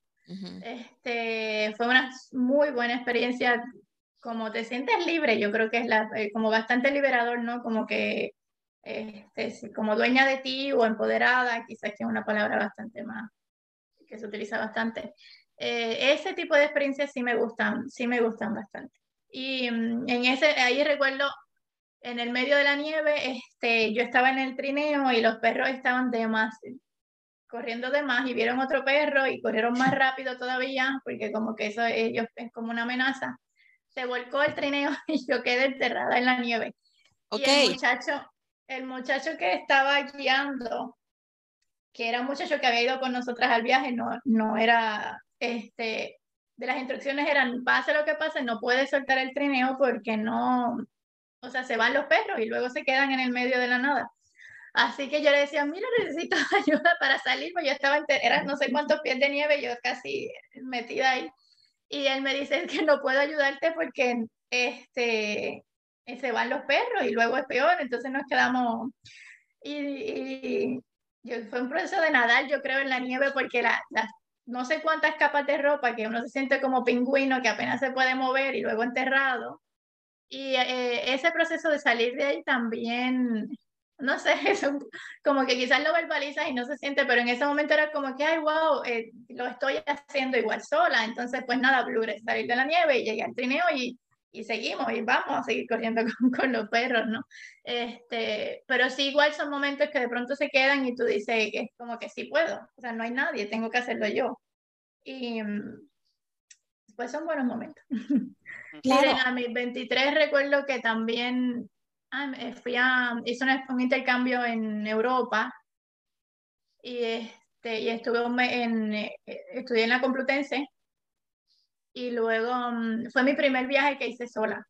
este, fue una muy buena experiencia, como te sientes libre, yo creo que es la, eh, como bastante liberador, ¿no? Como que, este, como dueña de ti o empoderada, quizás que es una palabra bastante más, que se utiliza bastante. Eh, ese tipo de experiencias sí me gustan, sí me gustan bastante. Y mm, en ese, ahí recuerdo en el medio de la nieve, este, yo estaba en el trineo y los perros estaban de más, corriendo de más y vieron otro perro y corrieron más rápido todavía, porque como que eso ellos es como una amenaza. Se volcó el trineo y yo quedé enterrada en la nieve. Y el muchacho, el muchacho que estaba guiando, que era un muchacho que había ido con nosotras al viaje, no, no era, este, de las instrucciones eran, pase lo que pase, no puede soltar el trineo porque no, o sea, se van los perros y luego se quedan en el medio de la nada. Así que yo le decía, mira, necesito ayuda para salir, porque yo estaba, era no sé cuántos pies de nieve, yo casi metida ahí. Y él me dice que no puedo ayudarte porque este, se van los perros y luego es peor, entonces nos quedamos. Y, yo, fue un proceso de nadar, yo creo, en la nieve, porque la, no sé cuántas capas de ropa que uno se siente como pingüino que apenas se puede mover y luego enterrado. Y eh, ese proceso de salir de ahí también, no sé, como que quizás lo verbalizas y no se siente, pero en ese momento era como que, ay, wow, eh, lo estoy haciendo igual sola. Entonces, pues nada, Blur, salir de la nieve y llegué al trineo y, y seguimos y vamos a seguir corriendo con, con, los perros, ¿no? Este, pero sí, igual son momentos que de pronto se quedan y tú dices que es como que sí puedo, o sea, no hay nadie, tengo que hacerlo yo. Y mm, pues son buenos momentos. Claro. a mis 23 recuerdo que también ah, fui a, hice un, intercambio en Europa y, este, y estuve en, eh, estudié en la Complutense y luego mm, fue mi primer viaje que hice sola.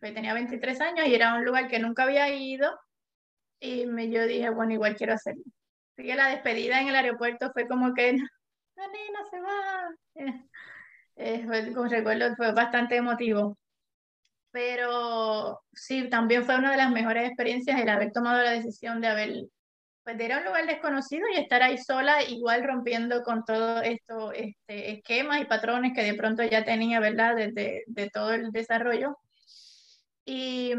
tenía 23 años y era un lugar que nunca había ido y me, yo dije, bueno, igual quiero hacerlo. Así que la despedida en el aeropuerto fue como que, la nena se va. Eh, fue, recuerdo, fue bastante emotivo. Pero sí, también fue una de las mejores experiencias el haber tomado la decisión de haber, pues de ir a un lugar desconocido y estar ahí sola, igual rompiendo con todo esto, este, esquemas y patrones que de pronto ya tenía, ¿verdad? Desde de todo el desarrollo. Y,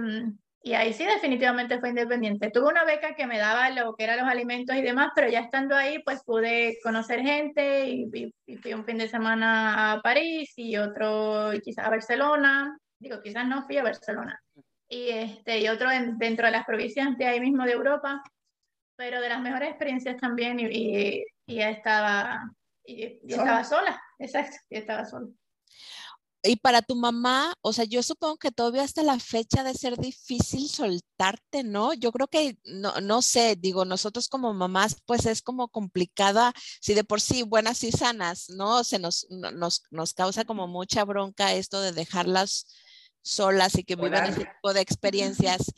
y ahí sí definitivamente fue independiente. Tuve una beca que me daba lo que eran los alimentos y demás, pero ya estando ahí pues pude conocer gente y, fui un fin de semana a París y otro quizás a Barcelona. Digo, quizás no fui a Barcelona. Y, este, y otro dentro de las provincias de ahí mismo de Europa, pero de las mejores experiencias también y, y, ya estaba, y, estaba sola, exacto, y estaba sola. Y para tu mamá, o sea, yo supongo que todavía hasta la fecha de ser difícil soltarte, ¿no? Yo creo que, no, no sé, digo, nosotros como mamás, pues es como complicada, si de por sí buenas y sanas, ¿no? Se nos, nos, nos causa como mucha bronca esto de dejarlas solas y que vivan ese tipo de experiencias.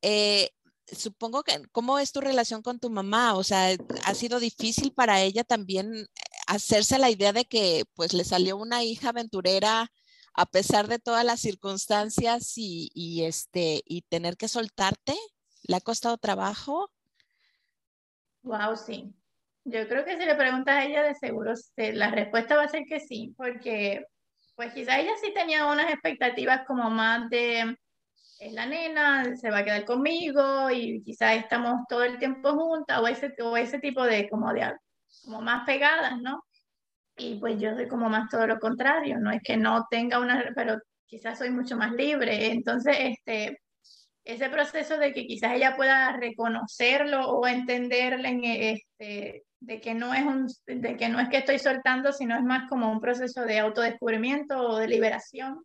Eh, supongo que, ¿cómo es tu relación con tu mamá? O sea, ¿ha sido difícil para ella también hacerse la idea de que pues le salió una hija aventurera a pesar de todas las circunstancias y, este y tener que soltarte? ¿Le ha costado trabajo? Wow, sí. Yo creo que si le preguntas a ella, de seguro la respuesta va a ser que sí, porque pues quizá ella sí tenía unas expectativas como más de es la nena, se va a quedar conmigo y quizás estamos todo el tiempo juntas o ese, o ese tipo de como de como más pegadas, ¿no? Y pues yo soy como más todo lo contrario, no es que no tenga una, pero quizás soy mucho más libre. Entonces, este, ese proceso de que quizás ella pueda reconocerlo o entenderle este, de que no es un, de que no es que estoy soltando, sino es más como un proceso de autodescubrimiento o de liberación.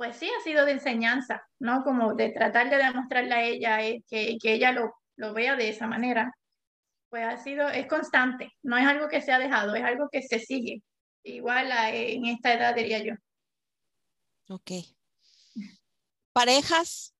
Pues sí ha sido de enseñanza, ¿no? Como de tratar de demostrarle a ella eh, que, que ella lo, lo vea de esa manera. Pues ha sido, es constante, no es algo que se ha dejado, es algo que se sigue. Igual en esta edad diría yo. Ok. Parejas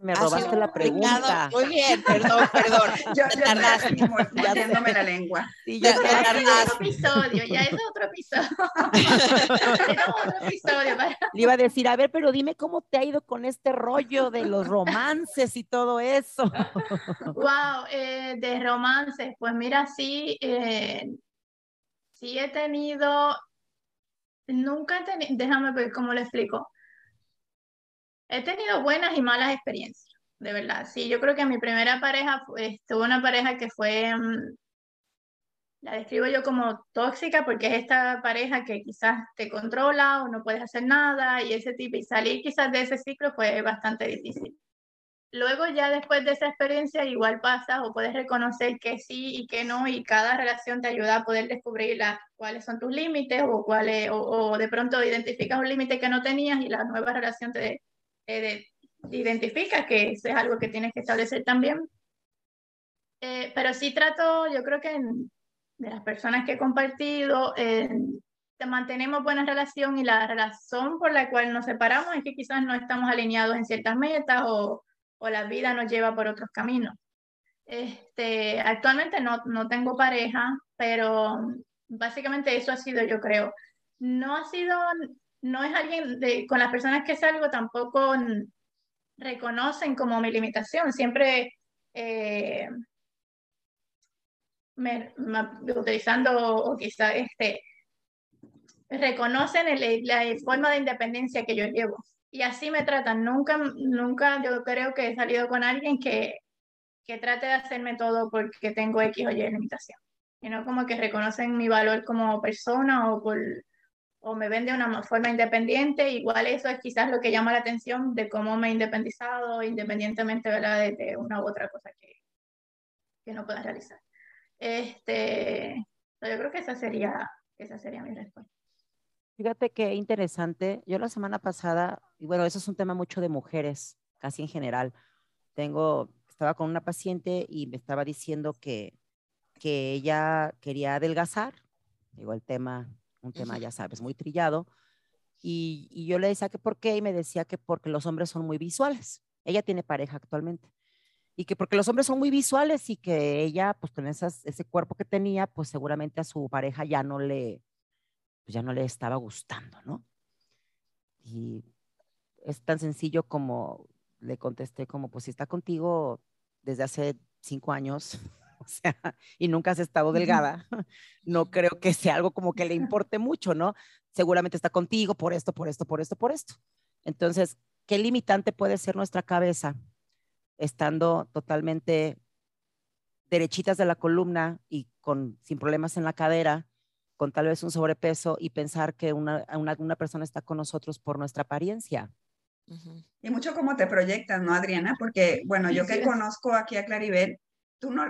me robaste la pregunta. Muy bien, perdón, perdón. yo ya tardaste la lengua. Sí, ya, ya es otro episodio, ya es otro episodio. es otro episodio. Le iba a decir, a ver, pero dime cómo te ha ido con este rollo de los romances y todo eso. wow, eh, de romances, pues mira, sí, eh, sí he tenido, nunca he tenido, déjame ver cómo le explico He tenido buenas y malas experiencias, de verdad. Sí, yo creo que mi primera pareja tuvo una pareja que fue, mm, la describo yo como tóxica porque es esta pareja que quizás te controla o no puedes hacer nada y ese tipo, y salir quizás de ese ciclo fue bastante difícil. Luego ya después de esa experiencia igual pasas o puedes reconocer que sí y que no y cada relación te ayuda a poder descubrir cuáles son tus límites o, cuáles, o, o de pronto identificas un límite que no tenías y la nueva relación te, eh, identifica que eso es algo que tienes que establecer también. Eh, pero sí trato, yo creo que de las personas que he compartido, eh, mantenemos buena relación y la razón por la cual nos separamos es que quizás no estamos alineados en ciertas metas o, o la vida nos lleva por otros caminos. Este, actualmente no, no tengo pareja, pero básicamente eso ha sido, yo creo. No ha sido no es alguien de, con las personas que salgo tampoco reconocen como mi limitación. Siempre eh, me, utilizando o quizá este, reconocen la forma de independencia que yo llevo. Y así me tratan. Nunca, nunca yo creo que he salido con alguien que, que trate de hacerme todo porque tengo X o Y limitación. Y no como que reconocen mi valor como persona o por o me ven de una forma independiente, igual eso es quizás lo que llama la atención de cómo me he independizado, independientemente De, una u otra cosa que, que no pueda realizar. Este, yo creo que esa sería, esa sería mi respuesta. Fíjate qué interesante. Yo la semana pasada, y bueno, eso es un tema mucho de mujeres, casi en general. Tengo, estaba con una paciente y me estaba diciendo que, que ella quería adelgazar. Digo, el tema un tema, ya sabes, muy trillado. Y, yo le decía que por qué y me decía que porque los hombres son muy visuales. Ella tiene pareja actualmente. Y que porque los hombres son muy visuales y que ella, pues con esas, ese cuerpo que tenía, pues seguramente a su pareja ya no le, pues ya no le estaba gustando, ¿no? Y es tan sencillo como le contesté como, pues si está contigo desde hace cinco años, o sea, y nunca has estado delgada, no creo que sea algo como que le importe mucho, ¿no? Seguramente está contigo por esto, por esto, por esto, por esto. Entonces, ¿qué limitante puede ser nuestra cabeza estando totalmente derechitas de la columna y con, sin problemas en la cadera, con tal vez un sobrepeso y pensar que una, una, persona está con nosotros por nuestra apariencia? Y mucho cómo te proyectas, ¿no, Adriana? Porque, bueno, yo que conozco aquí a Claribel, tú no,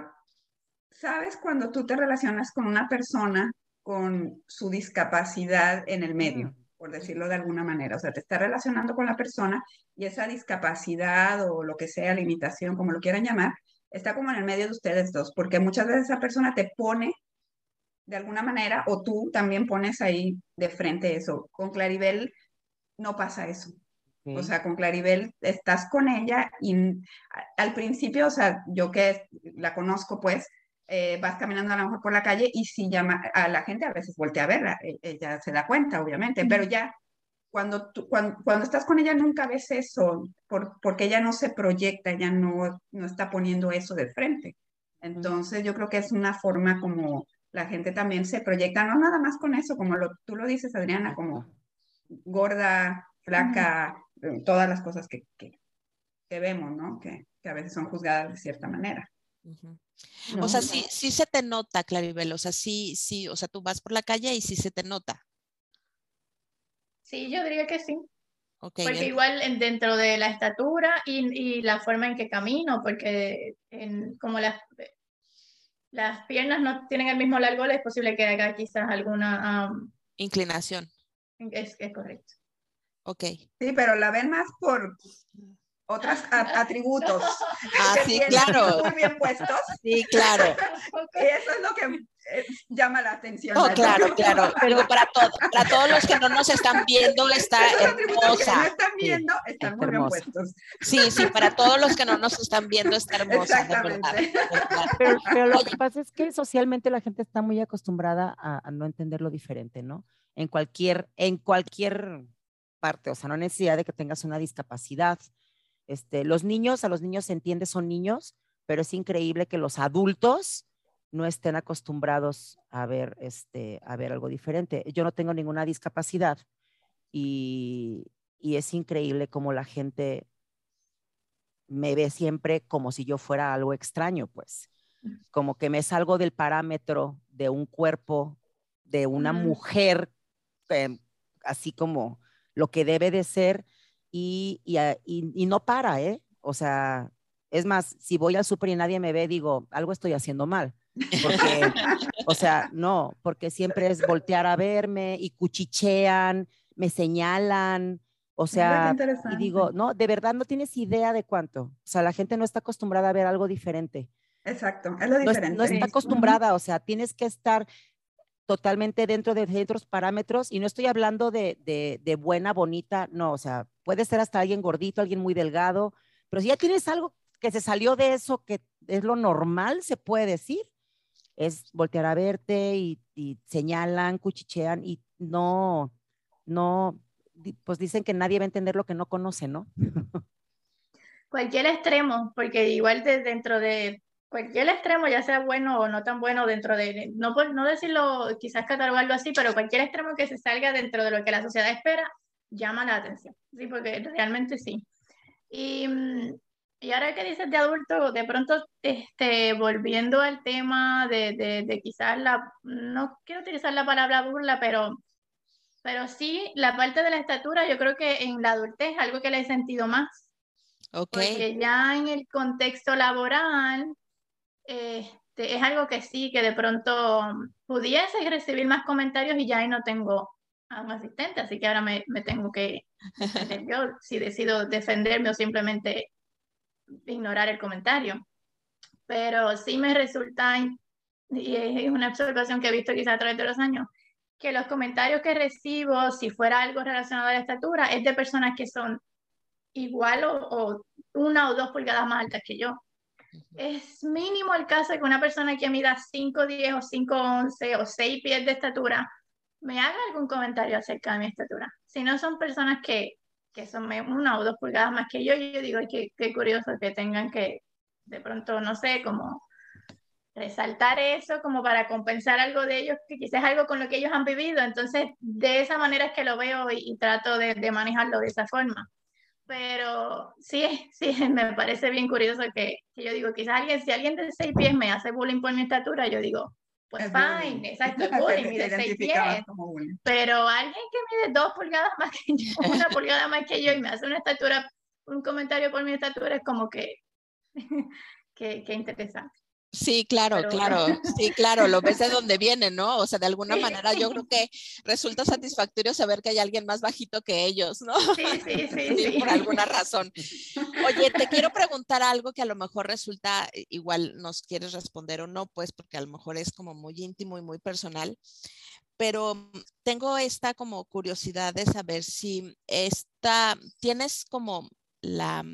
¿Sabes cuando tú te relacionas con una persona con su discapacidad en el medio, por decirlo de alguna manera? O sea, te está relacionando con la persona y esa discapacidad o lo que sea, limitación, como lo quieran llamar, está como en el medio de ustedes dos, porque muchas veces esa persona te pone de alguna manera o tú también pones ahí de frente eso. Con Claribel no pasa eso. O sea, con Claribel estás con ella y al principio, o sea, yo que la conozco, pues, eh, vas caminando a lo mejor por la calle y si llama a la gente, a veces voltea a verla, e, ella se da cuenta, obviamente, pero ya cuando, cuando, cuando, estás con ella nunca ves eso, por, porque ella no se proyecta, ella no, no está poniendo eso de frente. Entonces yo creo que es una forma como la gente también se proyecta, no nada más con eso, como lo, tú lo dices, Adriana, como gorda, flaca, eh, todas las cosas que, que, que vemos, ¿no? Que, que, a veces son juzgadas de cierta manera. O sea, sí, sí se te nota, Claribel, o sea, sí, sí, o sea, tú vas por la calle y sí se te nota. Sí, yo diría que sí. porque igual dentro de la estatura y, y, la forma en que camino, porque en, como las, las piernas no tienen el mismo largo, es posible que haga quizás alguna... Inclinación. Es, es correcto. Ok. Sí, pero la ven más por otros atributos. Ah, sí, claro. Muy bien puestos. Sí, claro. Eso es lo que eh, llama la atención. Oh, claro, claro. Pero para, para todos los que no nos están viendo, está hermosa. Que no están viendo, están muy bien puestos. Sí, sí, para todos los que no nos están viendo, está hermosa. Exactamente. Pero, lo que pasa es que socialmente la gente está muy acostumbrada a, a no entender lo diferente, ¿no? En cualquier, en cualquier parte, o sea, no necesidad de que tengas una discapacidad. Este, los niños, a los niños se entiende, son niños, pero es increíble que los adultos no estén acostumbrados a ver, este, a ver algo diferente. Yo no tengo ninguna discapacidad y, y es increíble como la gente me ve siempre como si yo fuera algo extraño, pues, como que me salgo del parámetro de un cuerpo de una mujer, em, así como lo que debe de ser y, y, y, no para, ¿eh? O sea, es más, si voy al súper y nadie me ve, digo, algo estoy haciendo mal. Porque, o sea, no, porque siempre es voltear a verme y cuchichean, me señalan, o sea, y digo, no, de verdad no tienes idea de cuánto. O sea, la gente no está acostumbrada a ver algo diferente. Exacto, es lo diferente. No, está acostumbrada, o sea, tienes que estar totalmente dentro de ciertos parámetros y no estoy hablando de, de, de, buena, bonita, no, o sea, puede ser hasta alguien gordito, alguien muy delgado, pero si ya tienes algo que se salió de eso, que es lo normal, se puede decir, es voltear a verte y, y señalan, cuchichean y no, no, pues dicen que nadie va a entender lo que no conoce, ¿no? Cualquier extremo, porque igual de, dentro de cualquier extremo, ya sea bueno o no tan bueno, dentro de, no, no decirlo, quizás catalogarlo así, pero cualquier extremo que se salga dentro de lo que la sociedad espera, llama la atención, ¿sí? Porque realmente sí. Y, y ahora que dices de adulto, de pronto, este, volviendo al tema de, de, de quizás la, no quiero utilizar la palabra burla, pero, pero sí, la parte de la estatura, yo creo que en la adultez es algo que le he sentido más. Okay. Porque ya en el contexto laboral, este, es algo que sí, que de pronto pudiese recibir más comentarios y ya ahí no tengo a un asistente, así que ahora me, me tengo que yo si decido defenderme o simplemente ignorar el comentario. Pero sí me resulta, y es una observación que he visto quizá a través de los años, que los comentarios que recibo, si fuera algo relacionado a la estatura, es de personas que son igual o, o una o dos pulgadas más altas que yo es mínimo el caso de que una persona que mida 5'10 o 5'11 o 6 pies de estatura me haga algún comentario acerca de mi estatura. Si no son personas que, que son una o dos pulgadas más que yo, yo digo, qué, qué curioso que tengan que de pronto, no sé, como resaltar eso como para compensar algo de ellos, que quizás algo con lo que ellos han vivido. Entonces, de esa manera es que lo veo y, y trato de, de, manejarlo de esa forma. Pero sí, sí, me parece bien curioso que, que, yo digo, quizás alguien, si alguien de seis pies me hace bullying por mi estatura, yo digo, pues es fine, bullying. exacto, es bullying, mide seis pies. Pero alguien que mide dos pulgadas más que yo, una pulgada más que yo y me hace una estatura, un comentario por mi estatura, es como que, que, que interesante. Sí, claro, Pero, claro, sí, claro, lo ves de dónde viene, ¿no? O sea, de alguna sí. manera yo creo que resulta satisfactorio saber que hay alguien más bajito que ellos, ¿no? Sí, sí, sí, sí. Por alguna razón. Oye, te quiero preguntar algo que a lo mejor resulta, igual nos quieres responder o no, pues porque a lo mejor es como muy íntimo y muy personal, pero tengo esta como curiosidad de saber si esta, tienes como la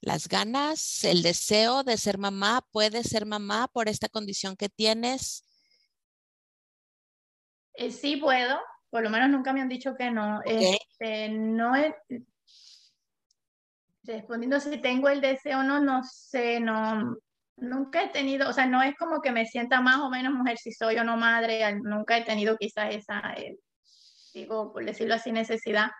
las ganas, el deseo de ser mamá, puedes ser mamá por esta condición que tienes? Eh, sí puedo, por lo menos nunca me han dicho que no. Okay. Este, no es, respondiendo si tengo el deseo o no, no sé, no, nunca he tenido, o sea, no es como que me sienta más o menos mujer si soy o no madre, nunca he tenido quizás esa, eh, digo, por decirlo así, necesidad.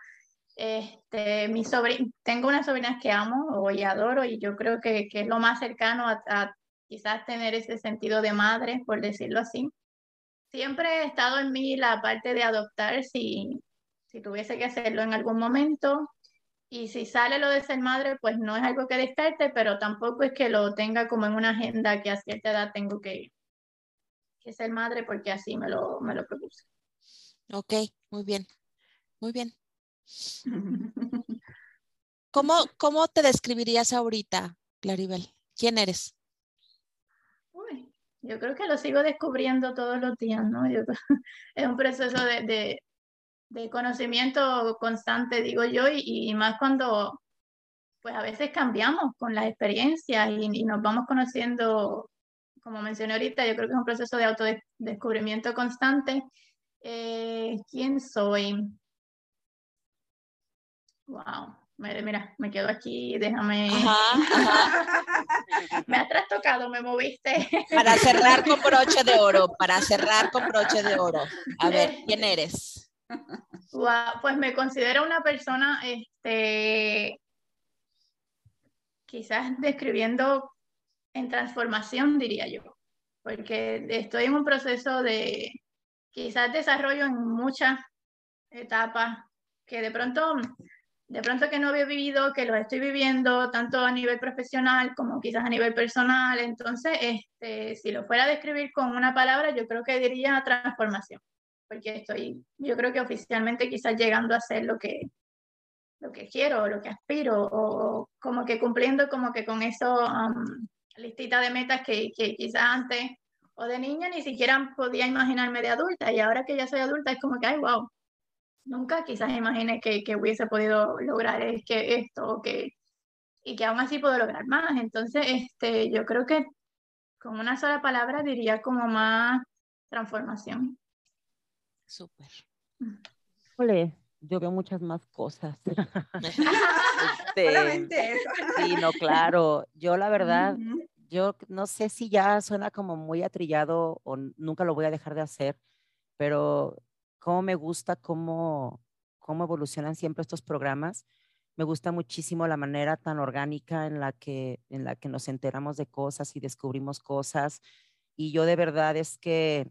Este, mi sobrina, tengo unas sobrinas que amo y adoro y yo creo que, que es lo más cercano a, a, quizás tener ese sentido de madre, por decirlo así. Siempre he estado en mí la parte de adoptar si, si tuviese que hacerlo en algún momento. Y si sale lo de ser madre, pues no es algo que descarte, pero tampoco es que lo tenga como en una agenda que a cierta edad tengo que, que ser madre porque así me lo, me lo propuse. Ok, muy bien, muy bien. ¿Cómo, cómo te describirías ahorita, Claribel? ¿Quién eres? yo creo que lo sigo descubriendo todos los días, ¿no? es un proceso de, de, conocimiento constante, digo yo, y, más cuando, pues a veces cambiamos con las experiencias y, nos vamos conociendo, como mencioné ahorita, yo creo que es un proceso de autodescubrimiento constante. Eh, ¿Quién soy? Wow. Mira, me quedo aquí, déjame. me has trastocado, me moviste. Para cerrar con broche de oro, para cerrar con broche de oro. A ver, ¿quién eres? pues me considero una persona, este, quizás describiendo en transformación, diría yo, porque estoy en un proceso de quizás desarrollo en muchas etapas que de pronto de pronto que no había vivido, que lo estoy viviendo tanto a nivel profesional como quizás a nivel personal. Entonces, este, si lo fuera a describir con una palabra, yo creo que diría transformación, porque estoy, yo creo que oficialmente quizás llegando a ser lo que, lo que quiero, lo que aspiro, o como que cumpliendo como que con eso um, listita de metas que, que quizás antes o de niña ni siquiera podía imaginarme de adulta, y ahora que ya soy adulta es como que, ay, wow, nunca quizás imaginé que, que hubiese podido lograr es que esto que, y que aún así puedo lograr más. Entonces, este, yo creo que con una sola palabra diría como más transformación. Súper. Ole, yo veo muchas más cosas. Solamente eso. Sí, no, claro. Yo la verdad, yo no sé si ya suena como muy atrillado o nunca lo voy a dejar de hacer, pero cómo me gusta cómo, cómo evolucionan siempre estos programas. Me gusta muchísimo la manera tan orgánica en la, que, en la que nos enteramos de cosas y descubrimos cosas. Y yo de verdad es que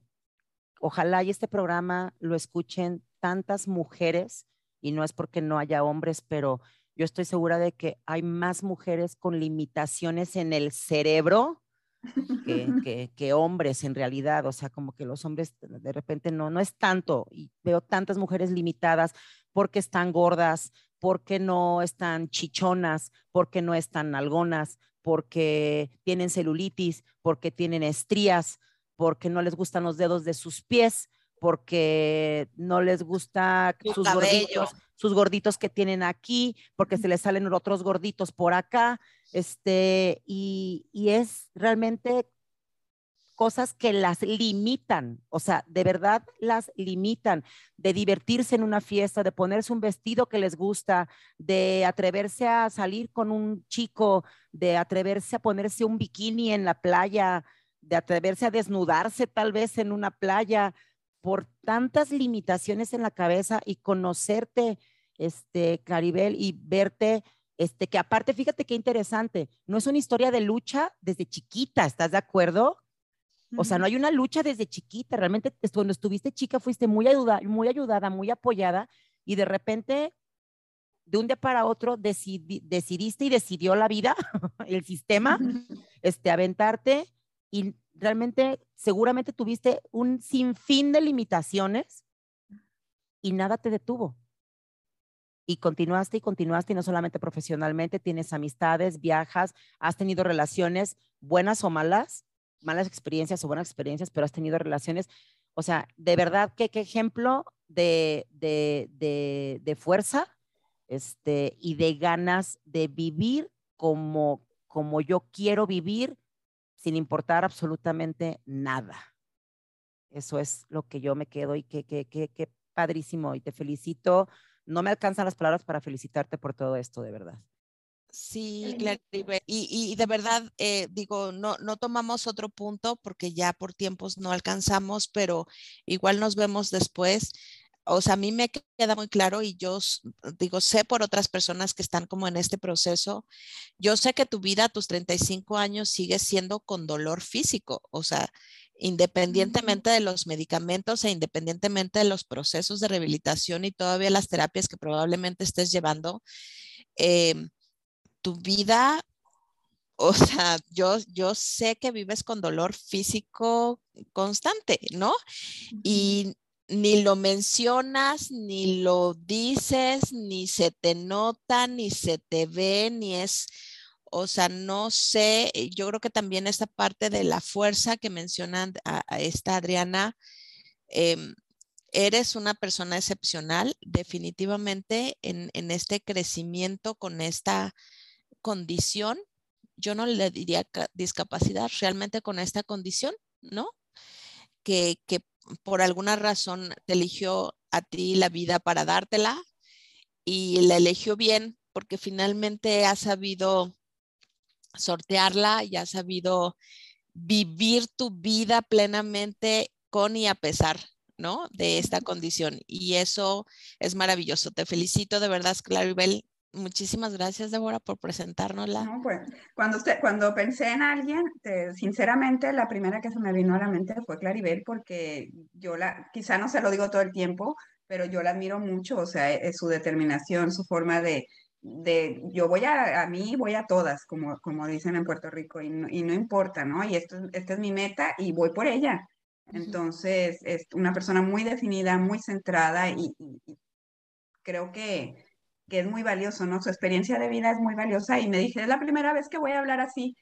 ojalá este programa lo escuchen tantas mujeres, y no es porque no haya hombres, pero yo estoy segura de que hay más mujeres con limitaciones en el cerebro que, que, hombres en realidad, o sea, como que los hombres de repente no, no es tanto, y veo tantas mujeres limitadas porque están gordas, porque no están chichonas, porque no están algonas, porque tienen celulitis, porque tienen estrías, porque no les gustan los dedos de sus pies, porque no les gusta sus gorditos, sus gorditos que tienen aquí, porque se les salen otros gorditos por acá, este, y, y es realmente cosas que las limitan, o sea, de verdad las limitan, de divertirse en una fiesta, de ponerse un vestido que les gusta, de atreverse a salir con un chico, de atreverse a ponerse un bikini en la playa, de atreverse a desnudarse tal vez en una playa, por tantas limitaciones en la cabeza y conocerte, este, Claribel, y verte, este, que aparte, fíjate qué interesante, no es una historia de lucha desde chiquita, ¿estás de acuerdo? O sea, no hay una lucha desde chiquita, realmente cuando estuviste chica fuiste muy, ayuda, muy ayudada, muy apoyada y de repente, de un día para otro, decidiste y decidió la vida, el sistema, este, aventarte y realmente seguramente tuviste un sinfín de limitaciones y nada te detuvo. Y continuaste y continuaste, y no solamente profesionalmente, tienes amistades, viajas, has tenido relaciones buenas o malas, malas experiencias o buenas experiencias, pero has tenido relaciones. O sea, de verdad, qué, qué ejemplo de, de, de, de, fuerza este, y de ganas de vivir como, como yo quiero vivir sin importar absolutamente nada. Eso es lo que yo me quedo y qué que, padrísimo y te felicito. No me alcanzan las palabras para felicitarte por todo esto, de verdad. Sí, claro. Y, y de verdad, eh, digo, no, no tomamos otro punto porque ya por tiempos no alcanzamos, pero igual nos vemos después o sea, a mí me queda muy claro y yo digo, sé por otras personas que están como en este proceso, yo sé que tu vida a tus 35 años sigue siendo con dolor físico, o sea, independientemente de los medicamentos e independientemente de los procesos de rehabilitación y todavía las terapias que probablemente estés llevando, em, tu vida, o sea, yo, yo sé que vives con dolor físico constante, ¿no? Y ni lo mencionas, ni lo dices, ni se te nota, ni se te ve, ni es, o sea, no sé, yo creo que también esta parte de la fuerza que mencionan a, esta Adriana, em, eres una persona excepcional, definitivamente en, en, este crecimiento con esta condición. Yo no le diría discapacidad, realmente con esta condición, ¿no? Que, que por alguna razón te eligió a ti la vida para dártela y la eligió bien porque finalmente ha sabido sortearla y ha sabido vivir tu vida plenamente con y a pesar, ¿no? De esta condición. Y eso es maravilloso. Te felicito de verdad, Claribel. Muchísimas gracias, Débora, por presentárnosla. No, pues, cuando, usted, cuando pensé en alguien, sinceramente, la primera que se me vino a la mente fue Claribel, porque yo la, quizá no se lo digo todo el tiempo, pero yo la admiro mucho, o sea, es, su determinación, su forma de, de yo voy a, a mí, voy a todas, como, como dicen en Puerto Rico, y no, y no importa, ¿no? Y esto, esta es mi meta y voy por ella. Entonces, es una persona muy definida, muy centrada y creo que que es muy valioso, ¿no? Su experiencia de vida es muy valiosa y me dije, es la primera vez que voy a hablar así.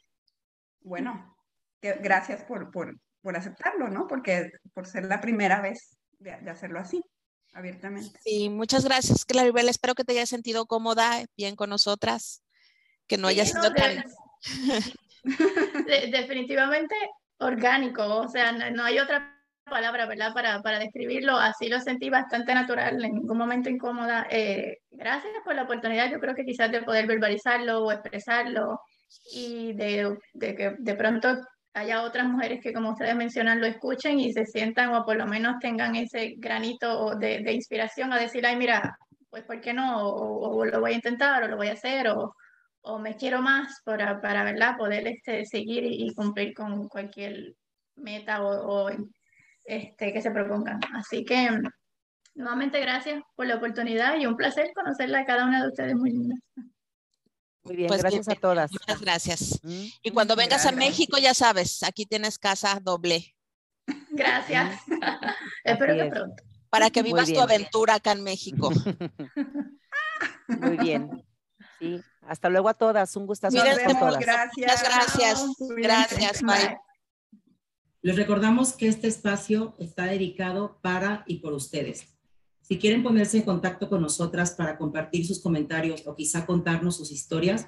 Bueno, que, gracias por, por, por aceptarlo, ¿no? Porque por ser la primera vez de, hacerlo así, abiertamente. Sí, muchas gracias, Claribel. Espero que te hayas sentido cómoda, bien con nosotras, que no haya sido tan... definitivamente orgánico, o sea, no hay otra palabra, ¿verdad? Para, para describirlo, así lo sentí bastante natural, en ningún momento incómoda. Eh, gracias por la oportunidad, yo creo que quizás de poder verbalizarlo o expresarlo y de, de que de pronto haya otras mujeres que, como ustedes mencionan, lo escuchen y se sientan o por lo menos tengan ese granito de, de inspiración a decir, ay, mira, pues ¿por qué no? O, lo voy a intentar o lo voy a hacer o, o me quiero más para, para ¿verdad? poder este, seguir y, cumplir con cualquier meta o, o este, que se propongan. Así que nuevamente gracias por la oportunidad y un placer conocerla a cada una de ustedes muy lindas. Muy bien, pues gracias a todas. Muchas gracias. Mm. Y cuando vengas a México, ya sabes, aquí tienes casa doble. Gracias. Espero que pronto. Para que vivas tu aventura acá en México. Muy bien. Sí, hasta luego a todas. Un gustazo. Gracias. Muchas gracias. Gracias. Bye. Les recordamos que este espacio está dedicado para y por ustedes. Si quieren ponerse en contacto con nosotras para compartir sus comentarios o quizá contarnos sus historias,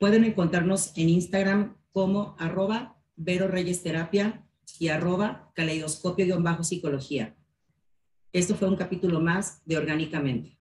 pueden encontrarnos en Instagram como arroba Vero Reyes Terapia y arroba caleidoscopio-psicología. Esto fue un capítulo más de Orgánicamente.